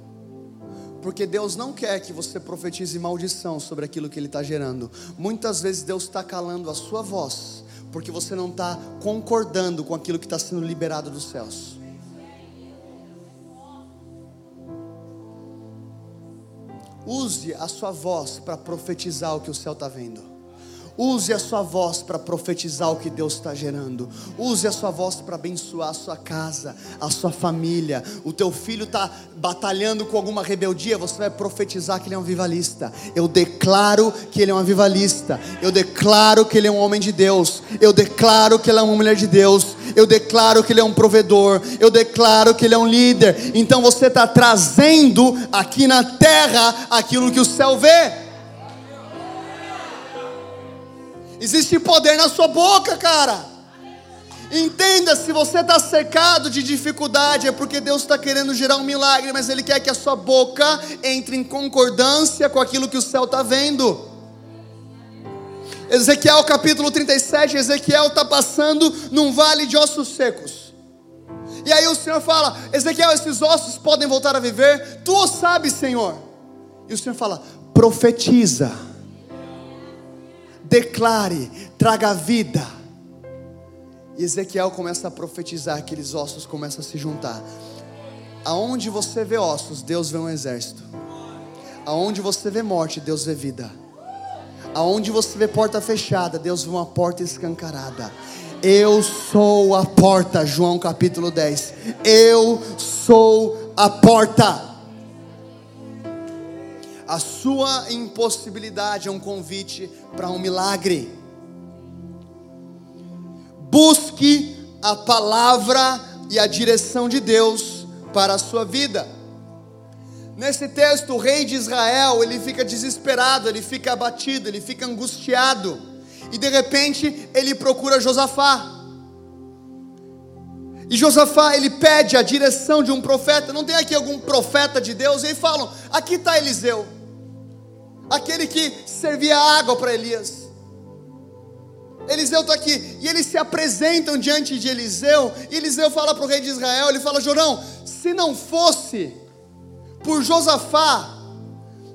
Porque Deus não quer que você profetize maldição sobre aquilo que Ele está gerando. Muitas vezes Deus está calando a sua voz, porque você não está concordando com aquilo que está sendo liberado dos céus. Use a sua voz para profetizar o que o céu está vendo. Use a sua voz para profetizar o que Deus está gerando. Use a sua voz para abençoar a sua casa, a sua família. O teu filho está batalhando com alguma rebeldia, você vai profetizar que ele é um vivalista. Eu declaro que ele é um vivalista. Eu declaro que ele é um homem de Deus. Eu declaro que ele é uma mulher de Deus. Eu declaro que ele é um provedor. Eu declaro que ele é um líder. Então você está trazendo aqui na terra aquilo que o céu vê. Existe poder na sua boca, cara. Entenda, se você está cercado de dificuldade, é porque Deus está querendo gerar um milagre, mas Ele quer que a sua boca entre em concordância com aquilo que o céu está vendo. Ezequiel capítulo 37, Ezequiel está passando num vale de ossos secos. E aí o Senhor fala: Ezequiel, esses ossos podem voltar a viver? Tu o sabes, Senhor. E o Senhor fala: profetiza declare, traga vida. E Ezequiel começa a profetizar, aqueles ossos começam a se juntar. Aonde você vê ossos, Deus vê um exército. Aonde você vê morte, Deus vê vida. Aonde você vê porta fechada, Deus vê uma porta escancarada. Eu sou a porta, João capítulo 10. Eu sou a porta. A sua impossibilidade é um convite para um milagre. Busque a palavra e a direção de Deus para a sua vida. Nesse texto, o rei de Israel, ele fica desesperado, ele fica abatido, ele fica angustiado. E de repente, ele procura Josafá. E Josafá, ele pede a direção de um profeta. Não tem aqui algum profeta de Deus? E aí falam: aqui está Eliseu, aquele que servia água para Elias. Eliseu está aqui, e eles se apresentam diante de Eliseu, e Eliseu fala para o rei de Israel: ele fala, Jorão, se não fosse por Josafá,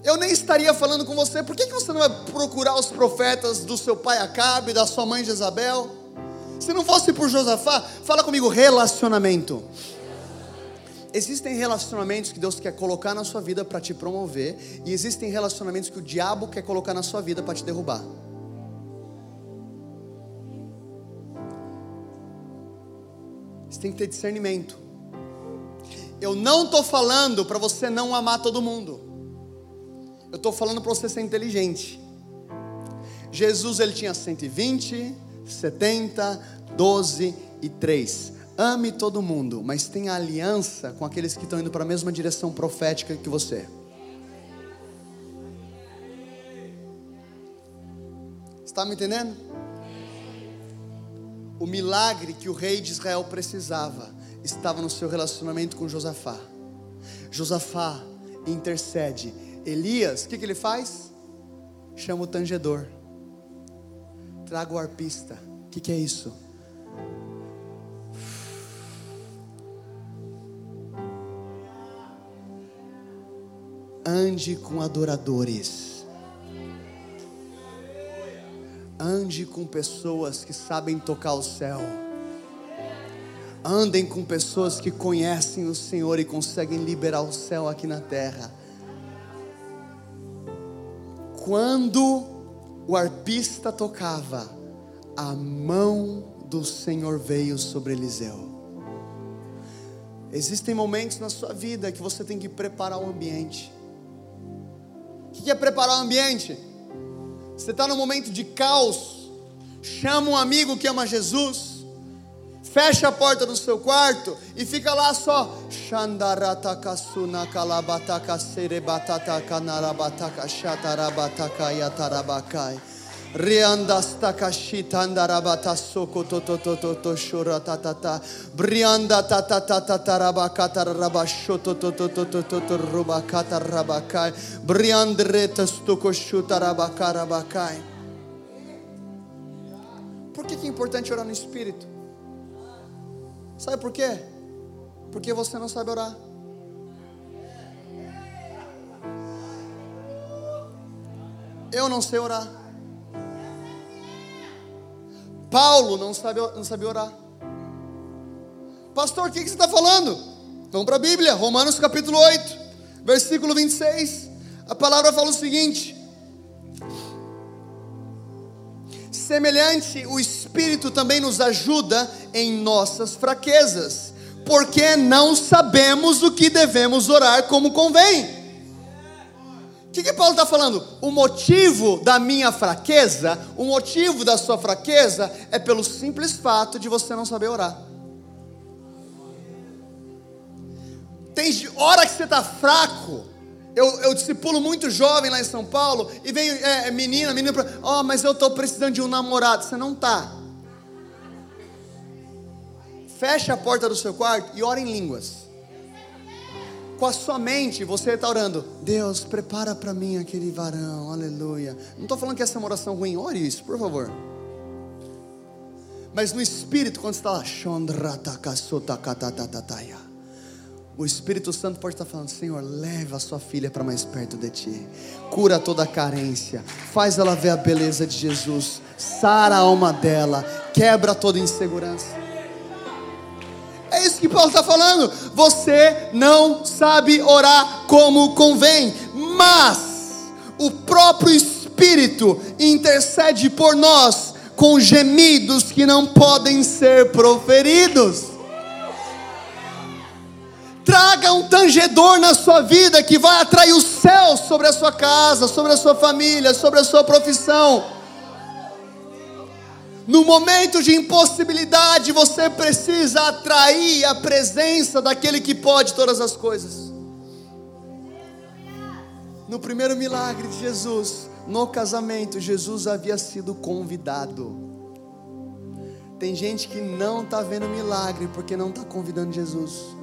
eu nem estaria falando com você, por que, que você não vai procurar os profetas do seu pai Acabe, da sua mãe Jezabel? Se não fosse por Josafá, fala comigo, relacionamento. Existem relacionamentos que Deus quer colocar na sua vida para te promover, e existem relacionamentos que o diabo quer colocar na sua vida para te derrubar. Você tem que ter discernimento. Eu não estou falando para você não amar todo mundo. Eu estou falando para você ser inteligente. Jesus ele tinha 120, 70, 12 e 3. Ame todo mundo, mas tenha aliança com aqueles que estão indo para a mesma direção profética que você. Está me entendendo? O milagre que o rei de Israel precisava estava no seu relacionamento com Josafá. Josafá intercede. Elias, o que, que ele faz? Chama o tangedor. Traga o arpista. O que, que é isso? Ande com adoradores. Ande com pessoas que sabem tocar o céu. Andem com pessoas que conhecem o Senhor e conseguem liberar o céu aqui na terra. Quando o arpista tocava, a mão do Senhor veio sobre Eliseu. Existem momentos na sua vida que você tem que preparar o ambiente. O que é preparar o ambiente? Você está num momento de caos, chama um amigo que ama Jesus, fecha a porta do seu quarto e fica lá só. Shandarataka kalabataka serebatata kanarabataka shatarabataka yatarabakai. Rianda kashita andarabata soko to ta ta ta. Brianda ta ta ta ta ta rabakata rabashoto to to to to to to rubakata rabakai. Briandre testuko shuta rabakara bakai. Por que é importante orar no Espírito? Sabe por quê? Porque você não sabe orar. Eu não sei orar. Paulo não sabe, não sabia orar. Pastor, o que, que você está falando? Vamos para a Bíblia, Romanos capítulo 8, versículo 26. A palavra fala o seguinte: Semelhante, o Espírito também nos ajuda em nossas fraquezas, porque não sabemos o que devemos orar como convém. O que, que Paulo está falando? O motivo da minha fraqueza, o motivo da sua fraqueza é pelo simples fato de você não saber orar. Tem hora que você está fraco. Eu, eu discipulo muito jovem lá em São Paulo e vem é, é menina, menina, ó, oh, mas eu estou precisando de um namorado. Você não está. Fecha a porta do seu quarto e ora em línguas com a sua mente, você está orando, Deus, prepara para mim aquele varão, aleluia. Não estou falando que essa é uma oração ruim, ore isso, por favor. Mas no espírito, quando você está lá, o Espírito Santo pode estar falando: Senhor, leva a sua filha para mais perto de ti, cura toda a carência, faz ela ver a beleza de Jesus, sara a alma dela, quebra toda insegurança. É isso que Paulo está falando. Você não sabe orar como convém, mas o próprio Espírito intercede por nós com gemidos que não podem ser proferidos. Traga um tangedor na sua vida que vai atrair o céu sobre a sua casa, sobre a sua família, sobre a sua profissão. No momento de impossibilidade, você precisa atrair a presença daquele que pode todas as coisas. No primeiro milagre de Jesus, no casamento, Jesus havia sido convidado. Tem gente que não está vendo milagre porque não está convidando Jesus.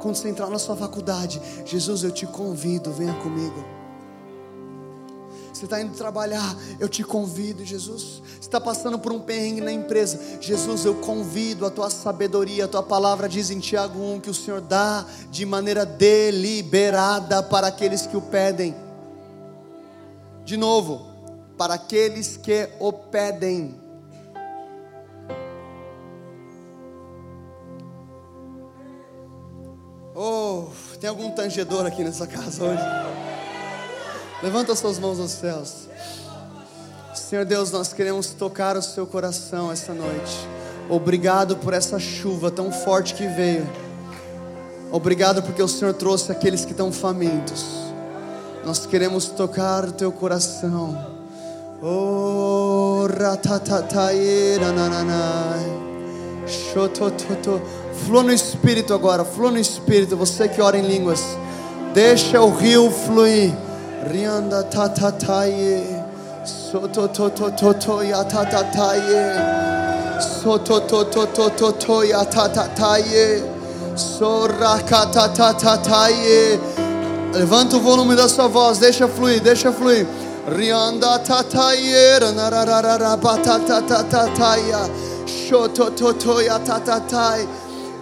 Quando você entrar na sua faculdade, Jesus, eu te convido, venha comigo. Você está indo trabalhar, eu te convido, Jesus. Você está passando por um perrengue na empresa, Jesus, eu convido a tua sabedoria. A tua palavra diz em Tiago 1 que o Senhor dá de maneira deliberada para aqueles que o pedem. De novo, para aqueles que o pedem. Oh, tem algum tangedor aqui nessa casa hoje? Levanta suas mãos aos céus. Senhor Deus, nós queremos tocar o seu coração essa noite. Obrigado por essa chuva tão forte que veio. Obrigado porque o Senhor trouxe aqueles que estão famintos. Nós queremos tocar o teu coração. Oh. Flua no Espírito agora, flua no Espírito. Você que ora em línguas, deixa o rio fluir. Rianda tatataye, sototototo yatatataye, sotototototo yatatataye, sorakatatatataye. Levanta o volume da sua voz, deixa fluir, deixa fluir. Rianda tataye, ranararara batatatataya, shotototo yatatatai.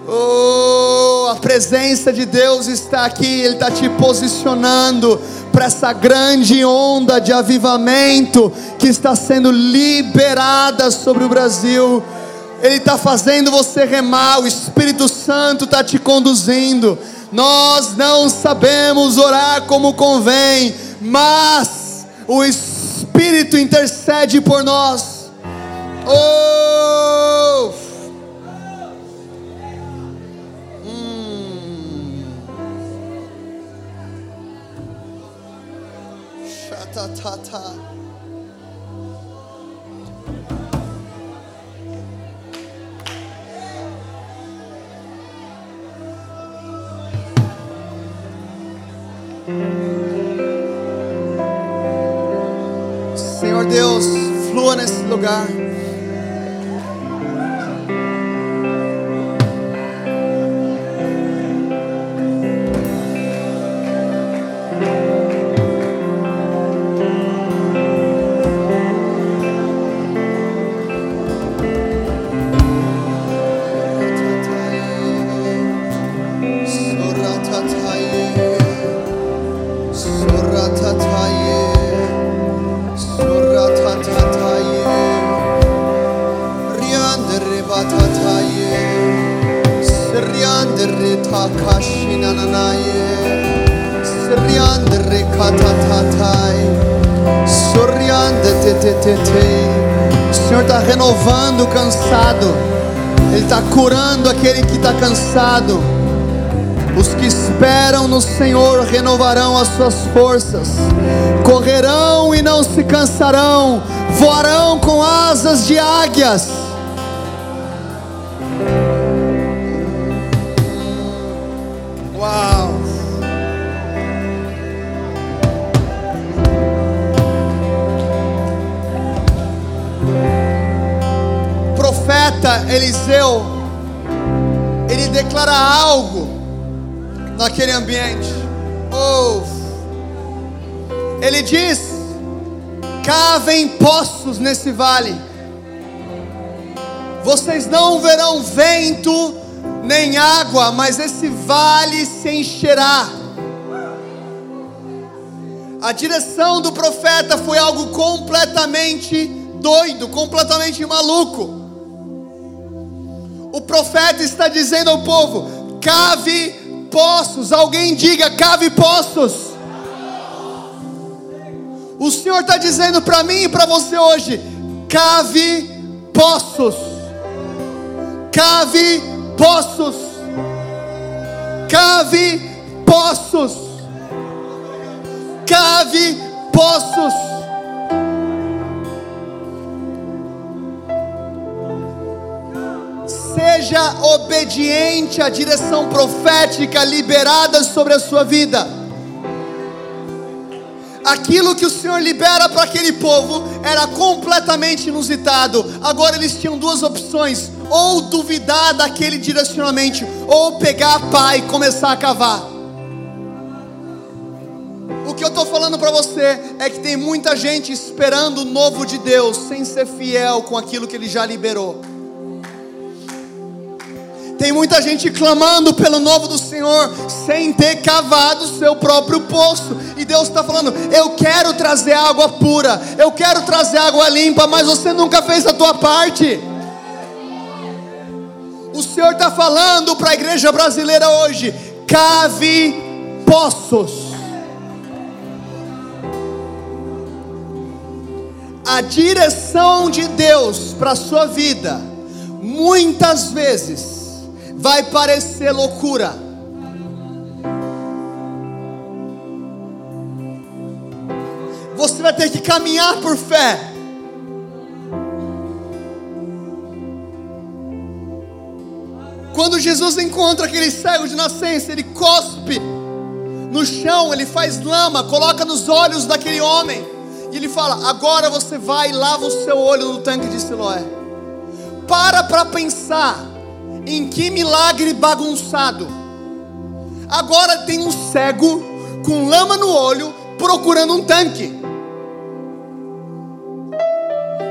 Oh, presença de Deus está aqui, Ele está te posicionando para essa grande onda de avivamento que está sendo liberada sobre o Brasil. Ele está fazendo você remar, o Espírito Santo está te conduzindo. Nós não sabemos orar como convém, mas o Espírito intercede por nós. Oh! Shatatata. Senhor Deus, flua nesse lugar. O Senhor está renovando o cansado, Ele está curando aquele que está cansado. Os que esperam no Senhor renovarão as suas forças, correrão e não se cansarão, voarão com asas de águias. Eliseu, ele declara algo naquele ambiente. Oh. Ele diz: cavem poços nesse vale. Vocês não verão vento nem água, mas esse vale se encherá. A direção do profeta foi algo completamente doido, completamente maluco. Profeta está dizendo ao povo: cave poços. Alguém diga: cave poços. O Senhor está dizendo para mim e para você hoje: cave poços. Cave poços. Cave poços. Cave poços. Seja obediente à direção profética liberada sobre a sua vida. Aquilo que o Senhor libera para aquele povo era completamente inusitado. Agora eles tinham duas opções: ou duvidar daquele direcionamento, ou pegar a pá e começar a cavar. O que eu estou falando para você é que tem muita gente esperando o novo de Deus sem ser fiel com aquilo que Ele já liberou. Tem muita gente clamando pelo novo do Senhor sem ter cavado seu próprio poço. E Deus está falando: Eu quero trazer água pura, eu quero trazer água limpa, mas você nunca fez a tua parte. O Senhor está falando para a igreja brasileira hoje: cave poços. A direção de Deus para a sua vida, muitas vezes, vai parecer loucura. Você vai ter que caminhar por fé. Quando Jesus encontra aquele cego de nascença, ele cospe no chão, ele faz lama, coloca nos olhos daquele homem, e ele fala: Agora você vai e lava o seu olho no tanque de Siloé. Para para pensar em que milagre bagunçado. Agora tem um cego com lama no olho procurando um tanque.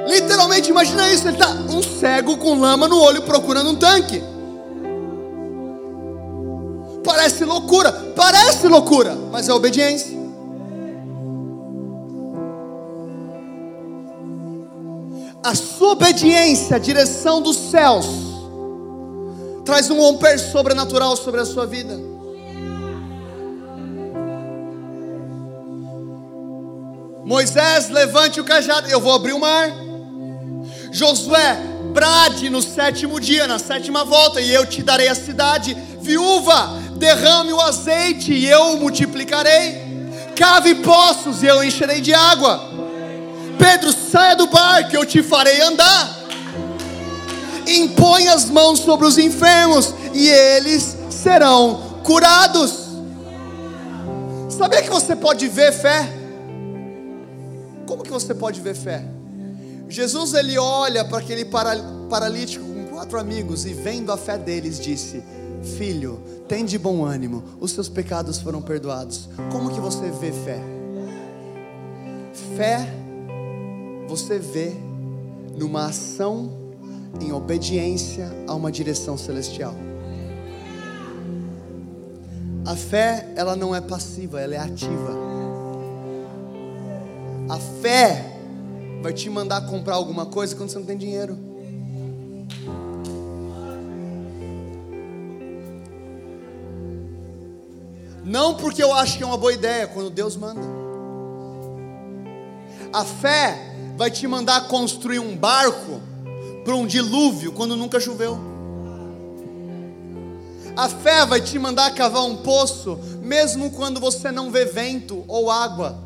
Literalmente, imagina isso: ele está um cego com lama no olho procurando um tanque. Parece loucura, parece loucura, mas é obediência. A sua obediência, a direção dos céus, traz um romper sobrenatural sobre a sua vida. Moisés, levante o cajado, eu vou abrir o mar. Josué, brade no sétimo dia, na sétima volta, e eu te darei a cidade. Viúva, derrame o azeite, e eu o multiplicarei. Cave poços, e eu encherei de água. Pedro, saia do barco, eu te farei andar impõe as mãos sobre os enfermos e eles serão curados. Sabia que você pode ver fé? Como que você pode ver fé? Jesus ele olha para aquele paralítico com quatro amigos e vendo a fé deles disse: Filho, tem de bom ânimo, os seus pecados foram perdoados. Como que você vê fé? Fé você vê numa ação em obediência a uma direção celestial. A fé, ela não é passiva, ela é ativa. A fé vai te mandar comprar alguma coisa quando você não tem dinheiro. Não porque eu acho que é uma boa ideia, quando Deus manda. A fé vai te mandar construir um barco para um dilúvio quando nunca choveu. A fé vai te mandar cavar um poço, mesmo quando você não vê vento ou água.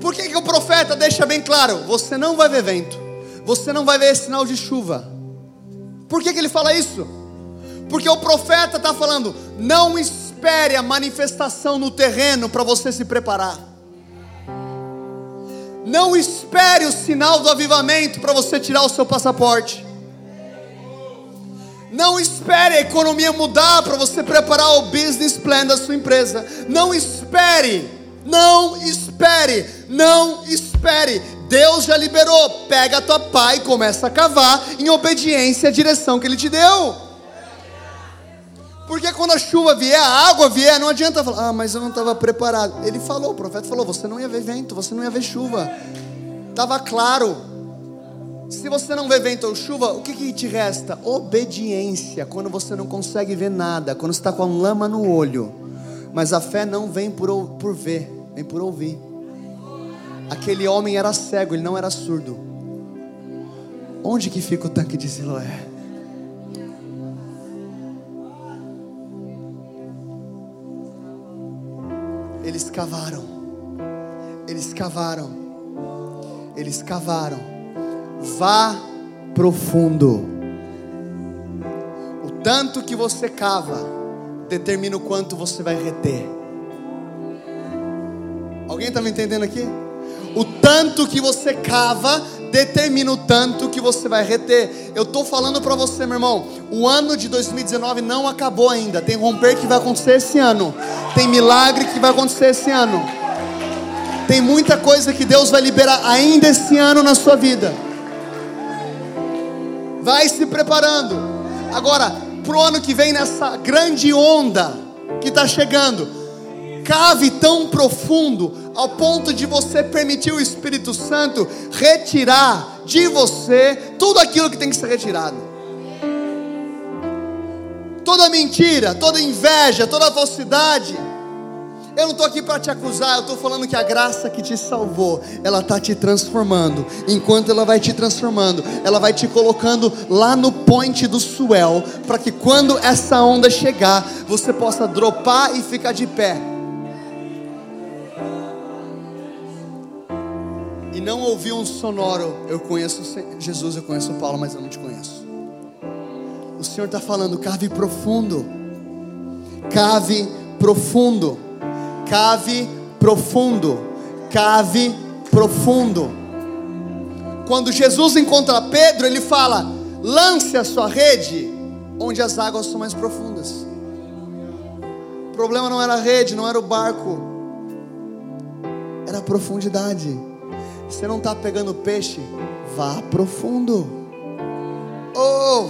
Por que, que o profeta deixa bem claro? Você não vai ver vento, você não vai ver sinal de chuva. Por que, que ele fala isso? Porque o profeta está falando: não espere a manifestação no terreno para você se preparar. Não espere o sinal do avivamento para você tirar o seu passaporte. Não espere a economia mudar para você preparar o business plan da sua empresa. Não espere, não espere, não espere. Deus já liberou. Pega a tua pá e começa a cavar em obediência à direção que Ele te deu. Porque quando a chuva vier, a água vier, não adianta falar, ah, mas eu não estava preparado. Ele falou, o profeta falou, você não ia ver vento, você não ia ver chuva. Estava claro. Se você não vê vento ou chuva, o que, que te resta? Obediência. Quando você não consegue ver nada, quando está com a lama no olho. Mas a fé não vem por, por ver, vem por ouvir. Aquele homem era cego, ele não era surdo. Onde que fica o tanque de Siloé? Eles cavaram. Eles cavaram. Eles cavaram. Vá profundo. O tanto que você cava determina o quanto você vai reter. Alguém está me entendendo aqui? O tanto que você cava determina o tanto que você vai reter. Eu estou falando para você, meu irmão, o ano de 2019 não acabou ainda. Tem romper que vai acontecer esse ano. Tem milagre que vai acontecer esse ano. Tem muita coisa que Deus vai liberar ainda esse ano na sua vida. Vai se preparando. Agora, pro ano que vem nessa grande onda que está chegando, cave tão profundo ao ponto de você permitir o Espírito Santo retirar de você tudo aquilo que tem que ser retirado. Toda mentira, toda inveja, toda falsidade. Eu não estou aqui para te acusar, eu estou falando que a graça que te salvou, ela está te transformando. Enquanto ela vai te transformando, ela vai te colocando lá no point do swell, para que quando essa onda chegar, você possa dropar e ficar de pé. Não ouvi um sonoro, eu conheço Jesus, eu conheço Paulo, mas eu não te conheço. O Senhor está falando, cave profundo, cave profundo, cave profundo, cave profundo. Quando Jesus encontra Pedro, ele fala: lance a sua rede onde as águas são mais profundas. O problema não era a rede, não era o barco, era a profundidade. Você não está pegando peixe? Vá profundo. Oh!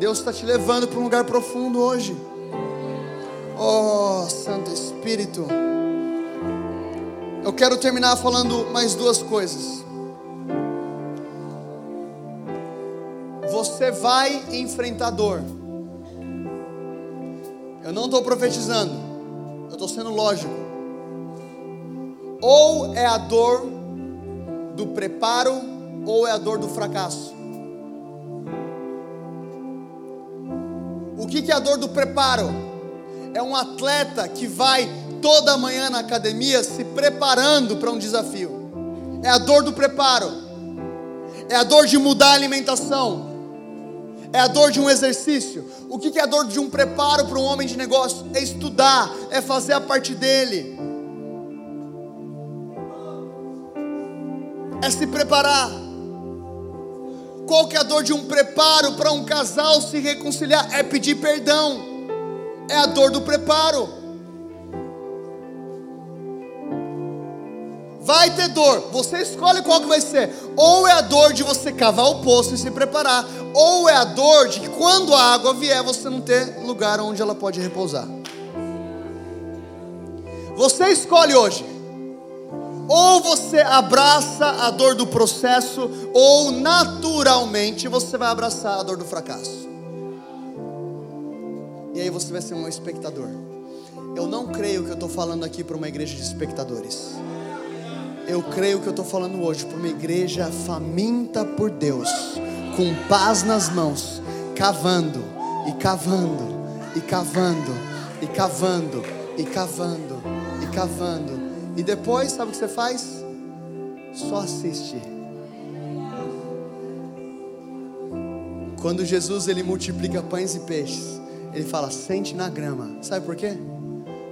Deus está te levando para um lugar profundo hoje. Oh, Santo Espírito. Eu quero terminar falando mais duas coisas. Você vai enfrentar dor. Eu não estou profetizando, eu estou sendo lógico. Ou é a dor do preparo, ou é a dor do fracasso. O que é a dor do preparo? É um atleta que vai toda manhã na academia se preparando para um desafio. É a dor do preparo. É a dor de mudar a alimentação. É a dor de um exercício. O que é a dor de um preparo para um homem de negócio? É estudar, é fazer a parte dele. É se preparar. Qual que é a dor de um preparo para um casal se reconciliar? É pedir perdão. É a dor do preparo. Vai ter dor, você escolhe qual que vai ser. Ou é a dor de você cavar o poço e se preparar, ou é a dor de que quando a água vier, você não ter lugar onde ela pode repousar. Você escolhe hoje. Ou você abraça a dor do processo, ou naturalmente você vai abraçar a dor do fracasso. E aí você vai ser um espectador. Eu não creio que eu estou falando aqui para uma igreja de espectadores. Eu creio que eu estou falando hoje para uma igreja faminta por Deus, com paz nas mãos, cavando e cavando e cavando e cavando e cavando e cavando e depois, sabe o que você faz? Só assiste. Quando Jesus ele multiplica pães e peixes, ele fala: sente na grama. Sabe por quê?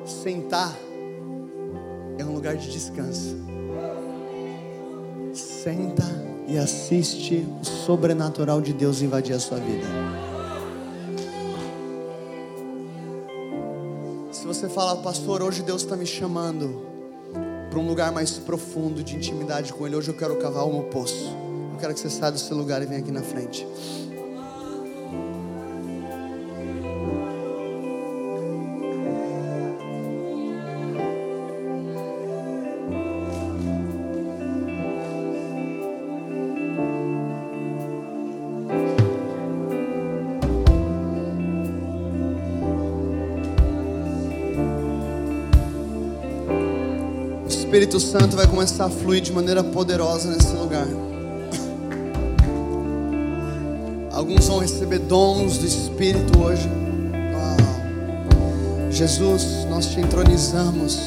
Sentar é um lugar de descanso. Senta e assiste o sobrenatural de Deus invadir a sua vida. Se você fala, pastor, hoje Deus está me chamando para um lugar mais profundo de intimidade com Ele. Hoje eu quero cavar meu poço. Eu quero que você saia do seu lugar e venha aqui na frente. Espírito Santo vai começar a fluir de maneira poderosa nesse lugar. Alguns vão receber dons do Espírito hoje. Jesus, nós te entronizamos.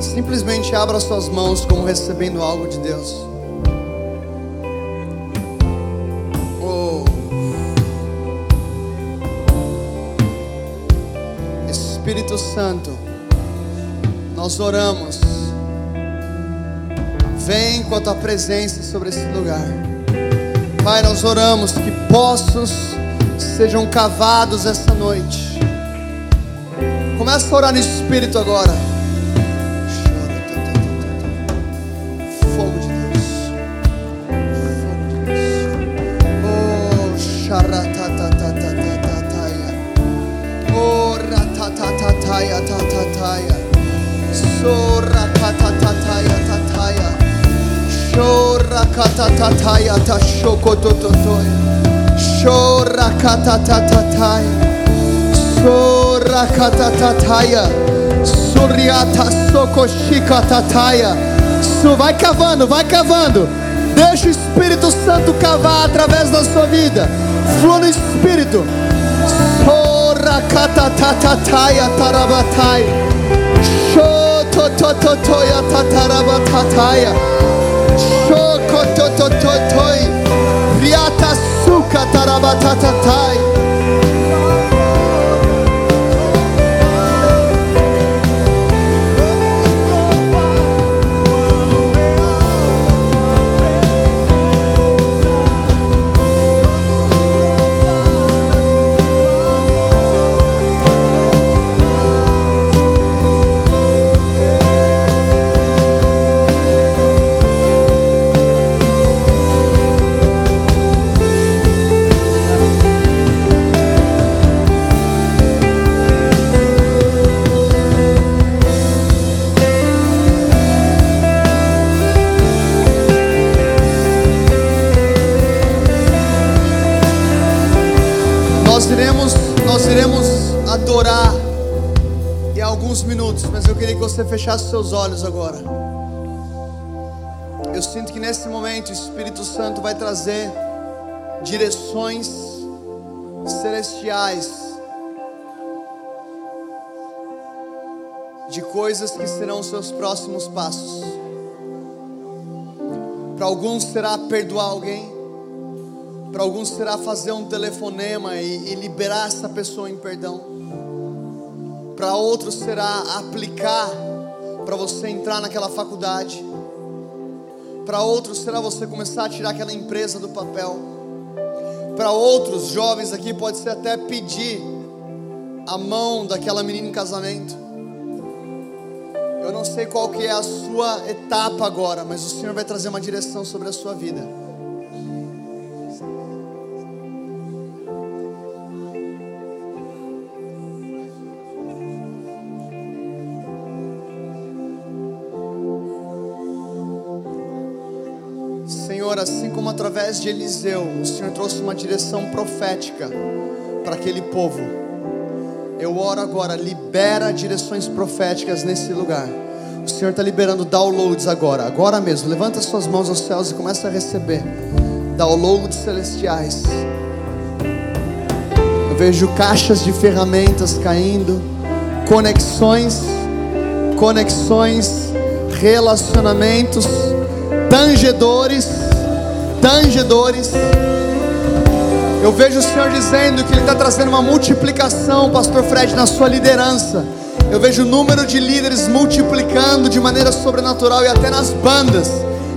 Simplesmente abra suas mãos como recebendo algo de Deus. Santo, nós oramos. Vem com a tua presença sobre esse lugar. Pai, nós oramos que poços sejam cavados essa noite. Começa a orar no Espírito agora. Shorakatatataia tashokotototoia. Shorakatatataia. Sorakatatataia. Suriata sokoshikatataya. Su, vai cavando, vai cavando. Deixa o Espírito Santo cavar através da sua vida. Flua no Espírito. Sorakatatataia tarabatai. toi toi toi Riata suka tarabatata tai em alguns minutos, mas eu queria que você fechasse seus olhos agora. Eu sinto que nesse momento o Espírito Santo vai trazer direções celestiais de coisas que serão os seus próximos passos. Para alguns será perdoar alguém. Para alguns será fazer um telefonema e, e liberar essa pessoa em perdão. Para outros será aplicar para você entrar naquela faculdade. Para outros será você começar a tirar aquela empresa do papel. Para outros jovens aqui pode ser até pedir a mão daquela menina em casamento. Eu não sei qual que é a sua etapa agora, mas o Senhor vai trazer uma direção sobre a sua vida. Através de Eliseu, o Senhor trouxe uma direção profética para aquele povo. Eu oro agora, libera direções proféticas nesse lugar. O Senhor está liberando downloads agora, agora mesmo. Levanta suas mãos aos céus e começa a receber downloads celestiais. Eu vejo caixas de ferramentas caindo, conexões, conexões, relacionamentos, tangedores, tangedores. Eu vejo o Senhor dizendo que Ele está trazendo uma multiplicação, Pastor Fred, na sua liderança. Eu vejo o número de líderes multiplicando de maneira sobrenatural e até nas bandas.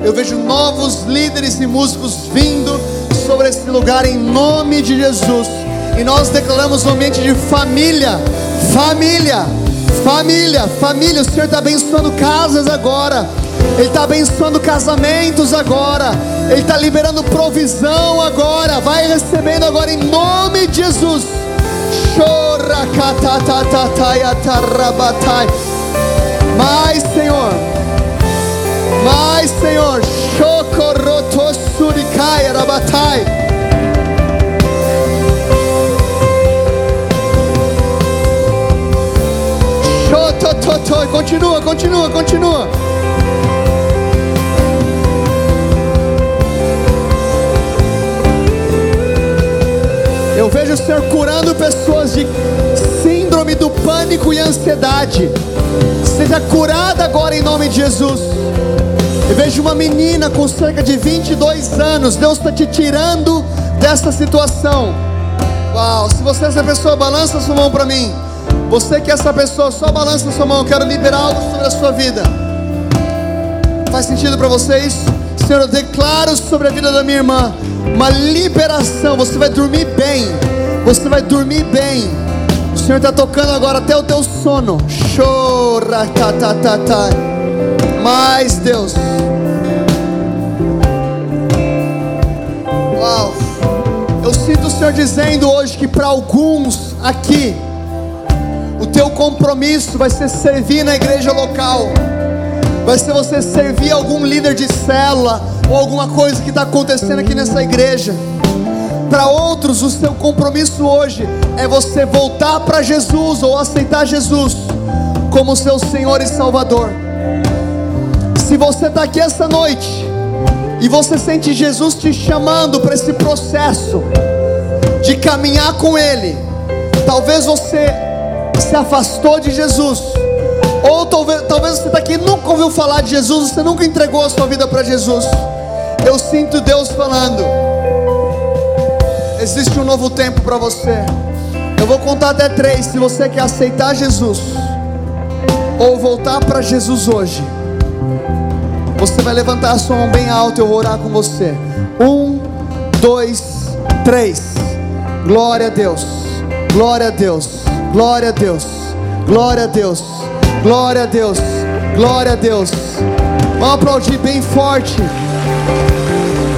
Eu vejo novos líderes e músicos vindo sobre esse lugar em nome de Jesus. E nós declaramos um ambiente de família, família, família, família. O Senhor está abençoando casas agora. Ele está abençoando casamentos agora. Ele está liberando provisão agora. Vai recebendo agora em nome de Jesus. Mais, Senhor. Mais, Senhor. Chocorotosurikai rabatai. Continua, continua, continua. Ansiedade. Seja curada agora em nome de Jesus. Eu vejo uma menina com cerca de 22 anos. Deus está te tirando dessa situação. Uau, se você é essa pessoa, balança sua mão para mim. Você que é essa pessoa, só balança sua mão. Eu quero liberar algo sobre a sua vida. Faz sentido para vocês? Senhor, eu declaro sobre a vida da minha irmã uma liberação. Você vai dormir bem. Você vai dormir bem. Senhor está tocando agora até o teu sono. Chora, ta, ta, ta, ta. Mais Deus. Uau. Eu sinto o Senhor dizendo hoje que para alguns aqui, o teu compromisso vai ser servir na igreja local, vai ser você servir algum líder de célula ou alguma coisa que está acontecendo aqui nessa igreja. Para outros, o seu compromisso hoje é você voltar para Jesus ou aceitar Jesus como seu Senhor e Salvador. Se você está aqui essa noite e você sente Jesus te chamando para esse processo de caminhar com Ele, talvez você se afastou de Jesus, ou talvez, talvez você está aqui e nunca ouviu falar de Jesus, você nunca entregou a sua vida para Jesus. Eu sinto Deus falando: existe um novo tempo para você. Eu vou contar até três. Se você quer aceitar Jesus, ou voltar para Jesus hoje, você vai levantar a sua mão bem alta. Eu vou orar com você. Um, dois, três. Glória a Deus. Glória a Deus. Glória a Deus. Glória a Deus. Glória a Deus. Glória a Deus. Vamos aplaudir bem forte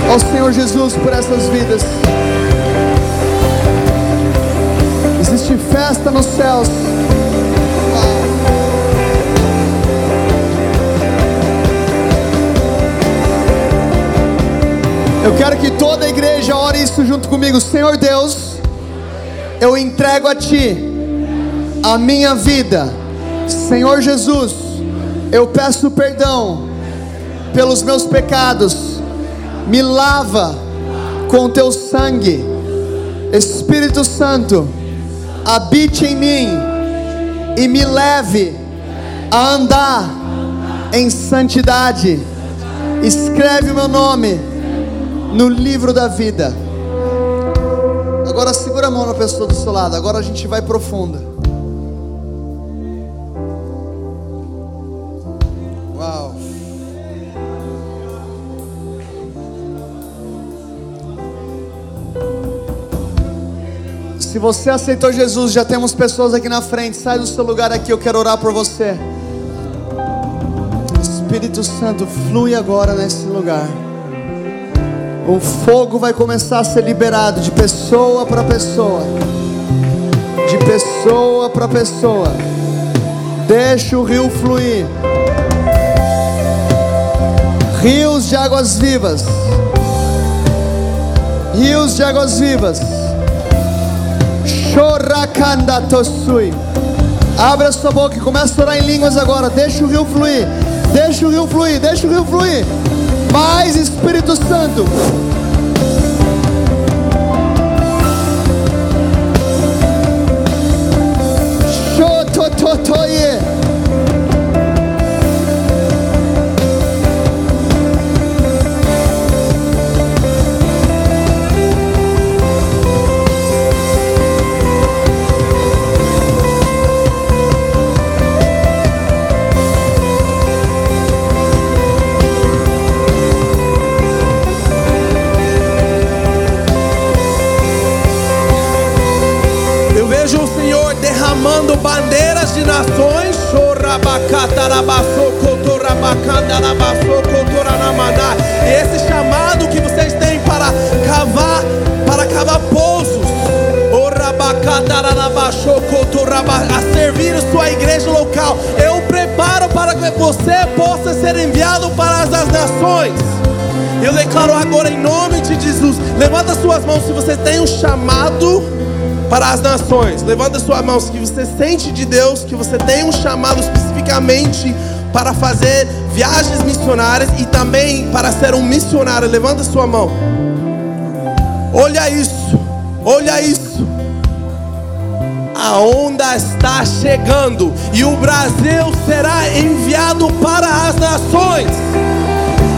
ao Senhor Jesus por essas vidas. Festa nos céus. Eu quero que toda a igreja ore isso junto comigo. Senhor Deus, eu entrego a Ti a minha vida. Senhor Jesus, eu peço perdão pelos meus pecados. Me lava com Teu sangue. Espírito Santo, habite em mim e me leve a andar em santidade. Escreve o meu nome no livro da vida. Agora segura a mão na pessoa do seu lado. Agora a gente vai profunda. Se você aceitou Jesus, já temos pessoas aqui na frente. Sai do seu lugar aqui, eu quero orar por você. Espírito Santo, flui agora nesse lugar. O fogo vai começar a ser liberado de pessoa para pessoa. De pessoa para pessoa. Deixa o rio fluir. Rios de águas vivas. Rios de águas vivas. Chorakanda tosui. Abre a sua boca e começa a orar em línguas agora. Deixa o rio fluir. Deixa o rio fluir. Deixa o rio fluir. Mais Espírito Santo. E esse chamado que vocês têm para cavar, para cavar poços. A servir a sua igreja local. Eu preparo para que você possa ser enviado para as nações. Eu declaro agora em nome de Jesus. Levanta suas mãos se você tem um chamado para as nações. Levanta sua mão se você sente de Deus que você tem um chamado especificamente para fazer viagens missionárias e também para ser um missionário. Levanta sua mão. Olha isso. Olha isso. A onda está chegando e o Brasil será enviado para as nações.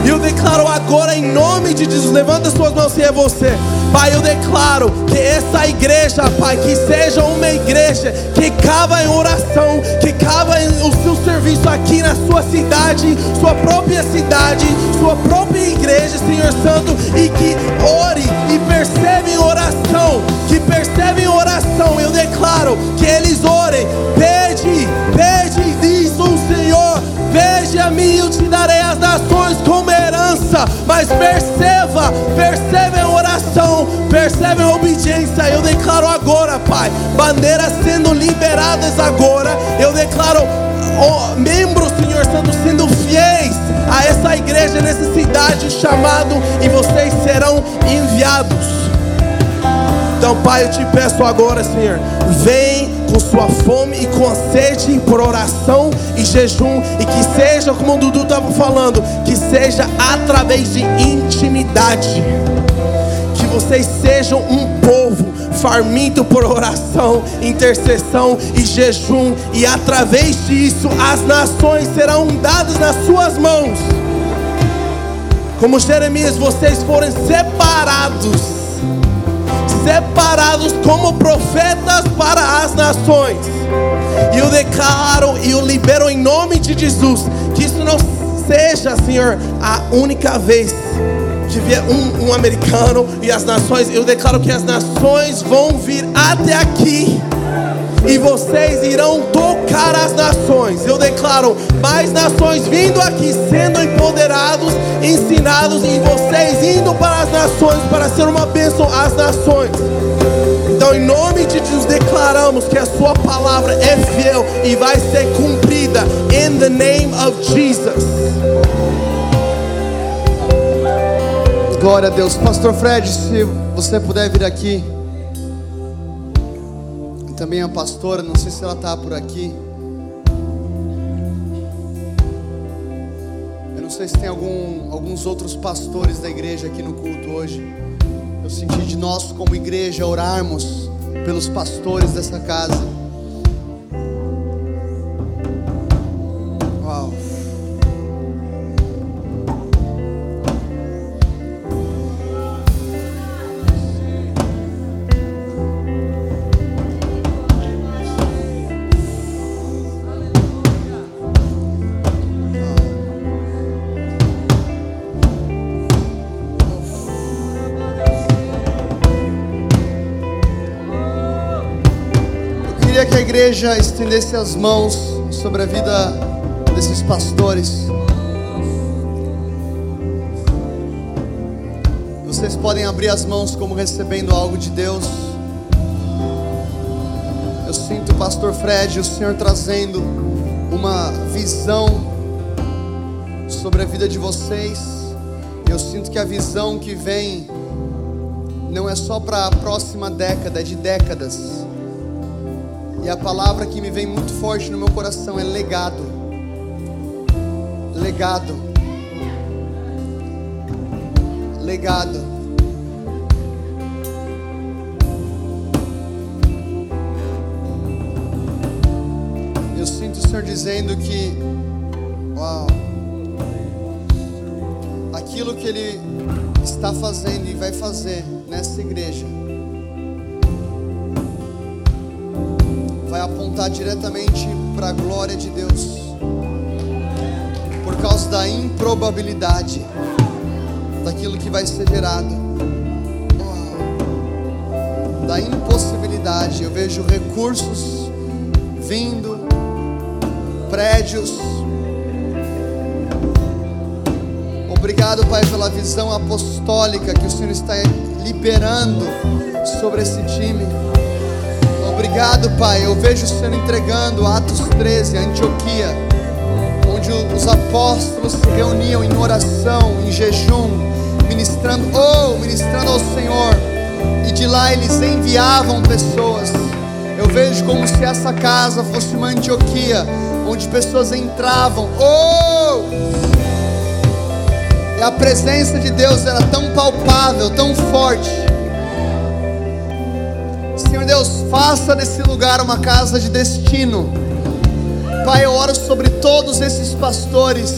E eu declaro agora em nome de Jesus, levanta suas mãos se é você. Pai, eu declaro que essa igreja, Pai, que seja uma igreja que cava em oração, que cava o seu serviço aqui na sua cidade, sua própria cidade, sua própria igreja, Senhor Santo, e que ore e percebe em oração, que percebe em oração. Eu declaro que eles orem, pede, pede, diz veja a mim, eu te darei as nações como herança, mas perceba, perceba em oração, perceba em obediência. Eu declaro agora, Pai, bandeiras sendo liberadas agora. Eu declaro oh, membros, Senhor Santo, sendo fiéis a essa igreja, nessa cidade, chamado, e vocês serão enviados. Então, Pai, eu te peço agora, Senhor, vem com sua fome e com a sede por oração e jejum, e que seja, como o Dudu estava falando, que seja através de intimidade. Que vocês sejam um povo farminto por oração, intercessão e jejum, e através disso as nações serão dadas nas suas mãos. Como Jeremias, vocês foram separados separados como profetas para as nações. E eu declaro e eu libero em nome de Jesus que isso não seja, Senhor, a única vez que vier um, um americano e as nações. Eu declaro que as nações vão vir até aqui e vocês irão tocar as nações. Eu declaro mais nações vindo aqui, sendo empoderados, ensinados, e vocês indo para as nações para ser uma bênção às nações. Então, em nome de Jesus, declaramos que a Sua palavra é fiel e vai ser cumprida. In the name of Jesus. Glória a Deus. Pastor Fred, se você puder vir aqui também a pastora, não sei se ela está por aqui. Eu não sei se tem algum, alguns outros pastores da igreja aqui no culto hoje. Eu senti de nós, como igreja, orarmos pelos pastores dessa casa. Igreja estendesse as mãos sobre a vida desses pastores. Vocês podem abrir as mãos como recebendo algo de Deus. Eu sinto pastor Fred, o Senhor trazendo uma visão sobre a vida de vocês. Eu sinto que a visão que vem não é só para a próxima década, é de décadas. E a palavra que me vem muito forte no meu coração é legado. Legado. Legado. Eu sinto o Senhor dizendo que, uau, aquilo que Ele está fazendo e vai fazer nessa igreja vai apontar diretamente para a glória de Deus, por causa da improbabilidade daquilo que vai ser gerado, da impossibilidade. Eu vejo recursos vindo, prédios. Obrigado, Pai, pela visão apostólica que o Senhor está liberando sobre esse time. Obrigado, Pai. Eu vejo o Senhor entregando Atos 13, Antioquia, onde os apóstolos se reuniam em oração, em jejum, ministrando, oh, ministrando ao Senhor. E de lá eles enviavam pessoas. Eu vejo como se essa casa fosse uma Antioquia, onde pessoas entravam, oh! E a presença de Deus era tão palpável, tão forte Senhor Deus, faça desse lugar uma casa de destino. Pai, eu oro sobre todos esses pastores,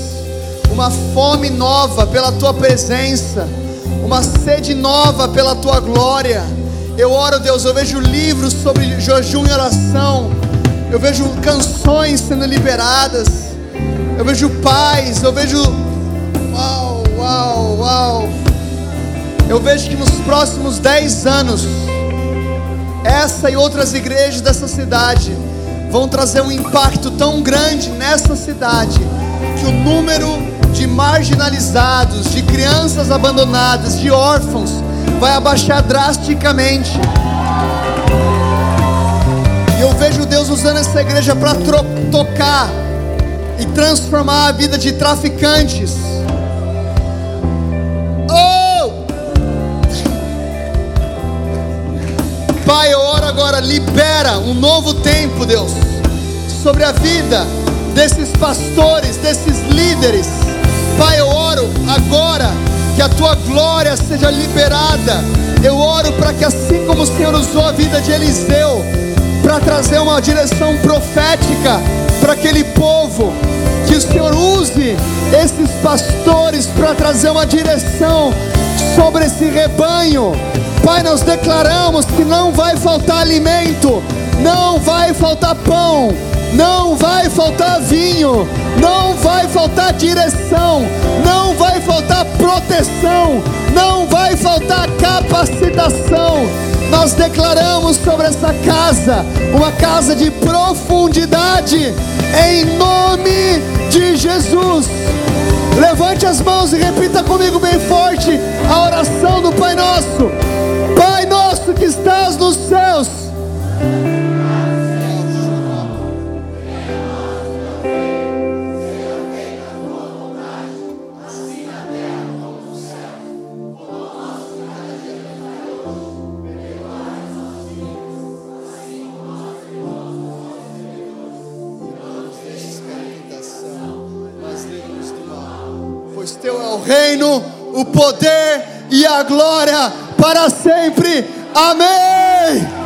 uma fome nova pela tua presença, uma sede nova pela tua glória. Eu oro, Deus, eu vejo livros sobre jejum e oração, eu vejo canções sendo liberadas, eu vejo paz, eu vejo. Uau, uau, uau. Eu vejo que nos próximos 10 anos, essa e outras igrejas dessa cidade vão trazer um impacto tão grande nessa cidade que o número de marginalizados, de crianças abandonadas, de órfãos vai abaixar drasticamente. E eu vejo Deus usando essa igreja para tocar e transformar a vida de traficantes. Pai, eu oro agora, libera um novo tempo, Deus, sobre a vida desses pastores, desses líderes. Pai, eu oro agora que a tua glória seja liberada. Eu oro para que, assim como o Senhor usou a vida de Eliseu, para trazer uma direção profética para aquele povo, que o Senhor use esses pastores para trazer uma direção sobre esse rebanho. Pai, nós declaramos que não vai faltar alimento, não vai faltar pão não vai faltar vinho, não vai faltar direção, não vai faltar proteção, não vai faltar capacitação. Nós declaramos sobre essa casa uma casa de profundidade, em nome de Jesus. Levante as mãos e repita comigo bem forte a oração do Pai Nosso. Pai Nosso que estás nos céus o poder e a glória para sempre. Amém.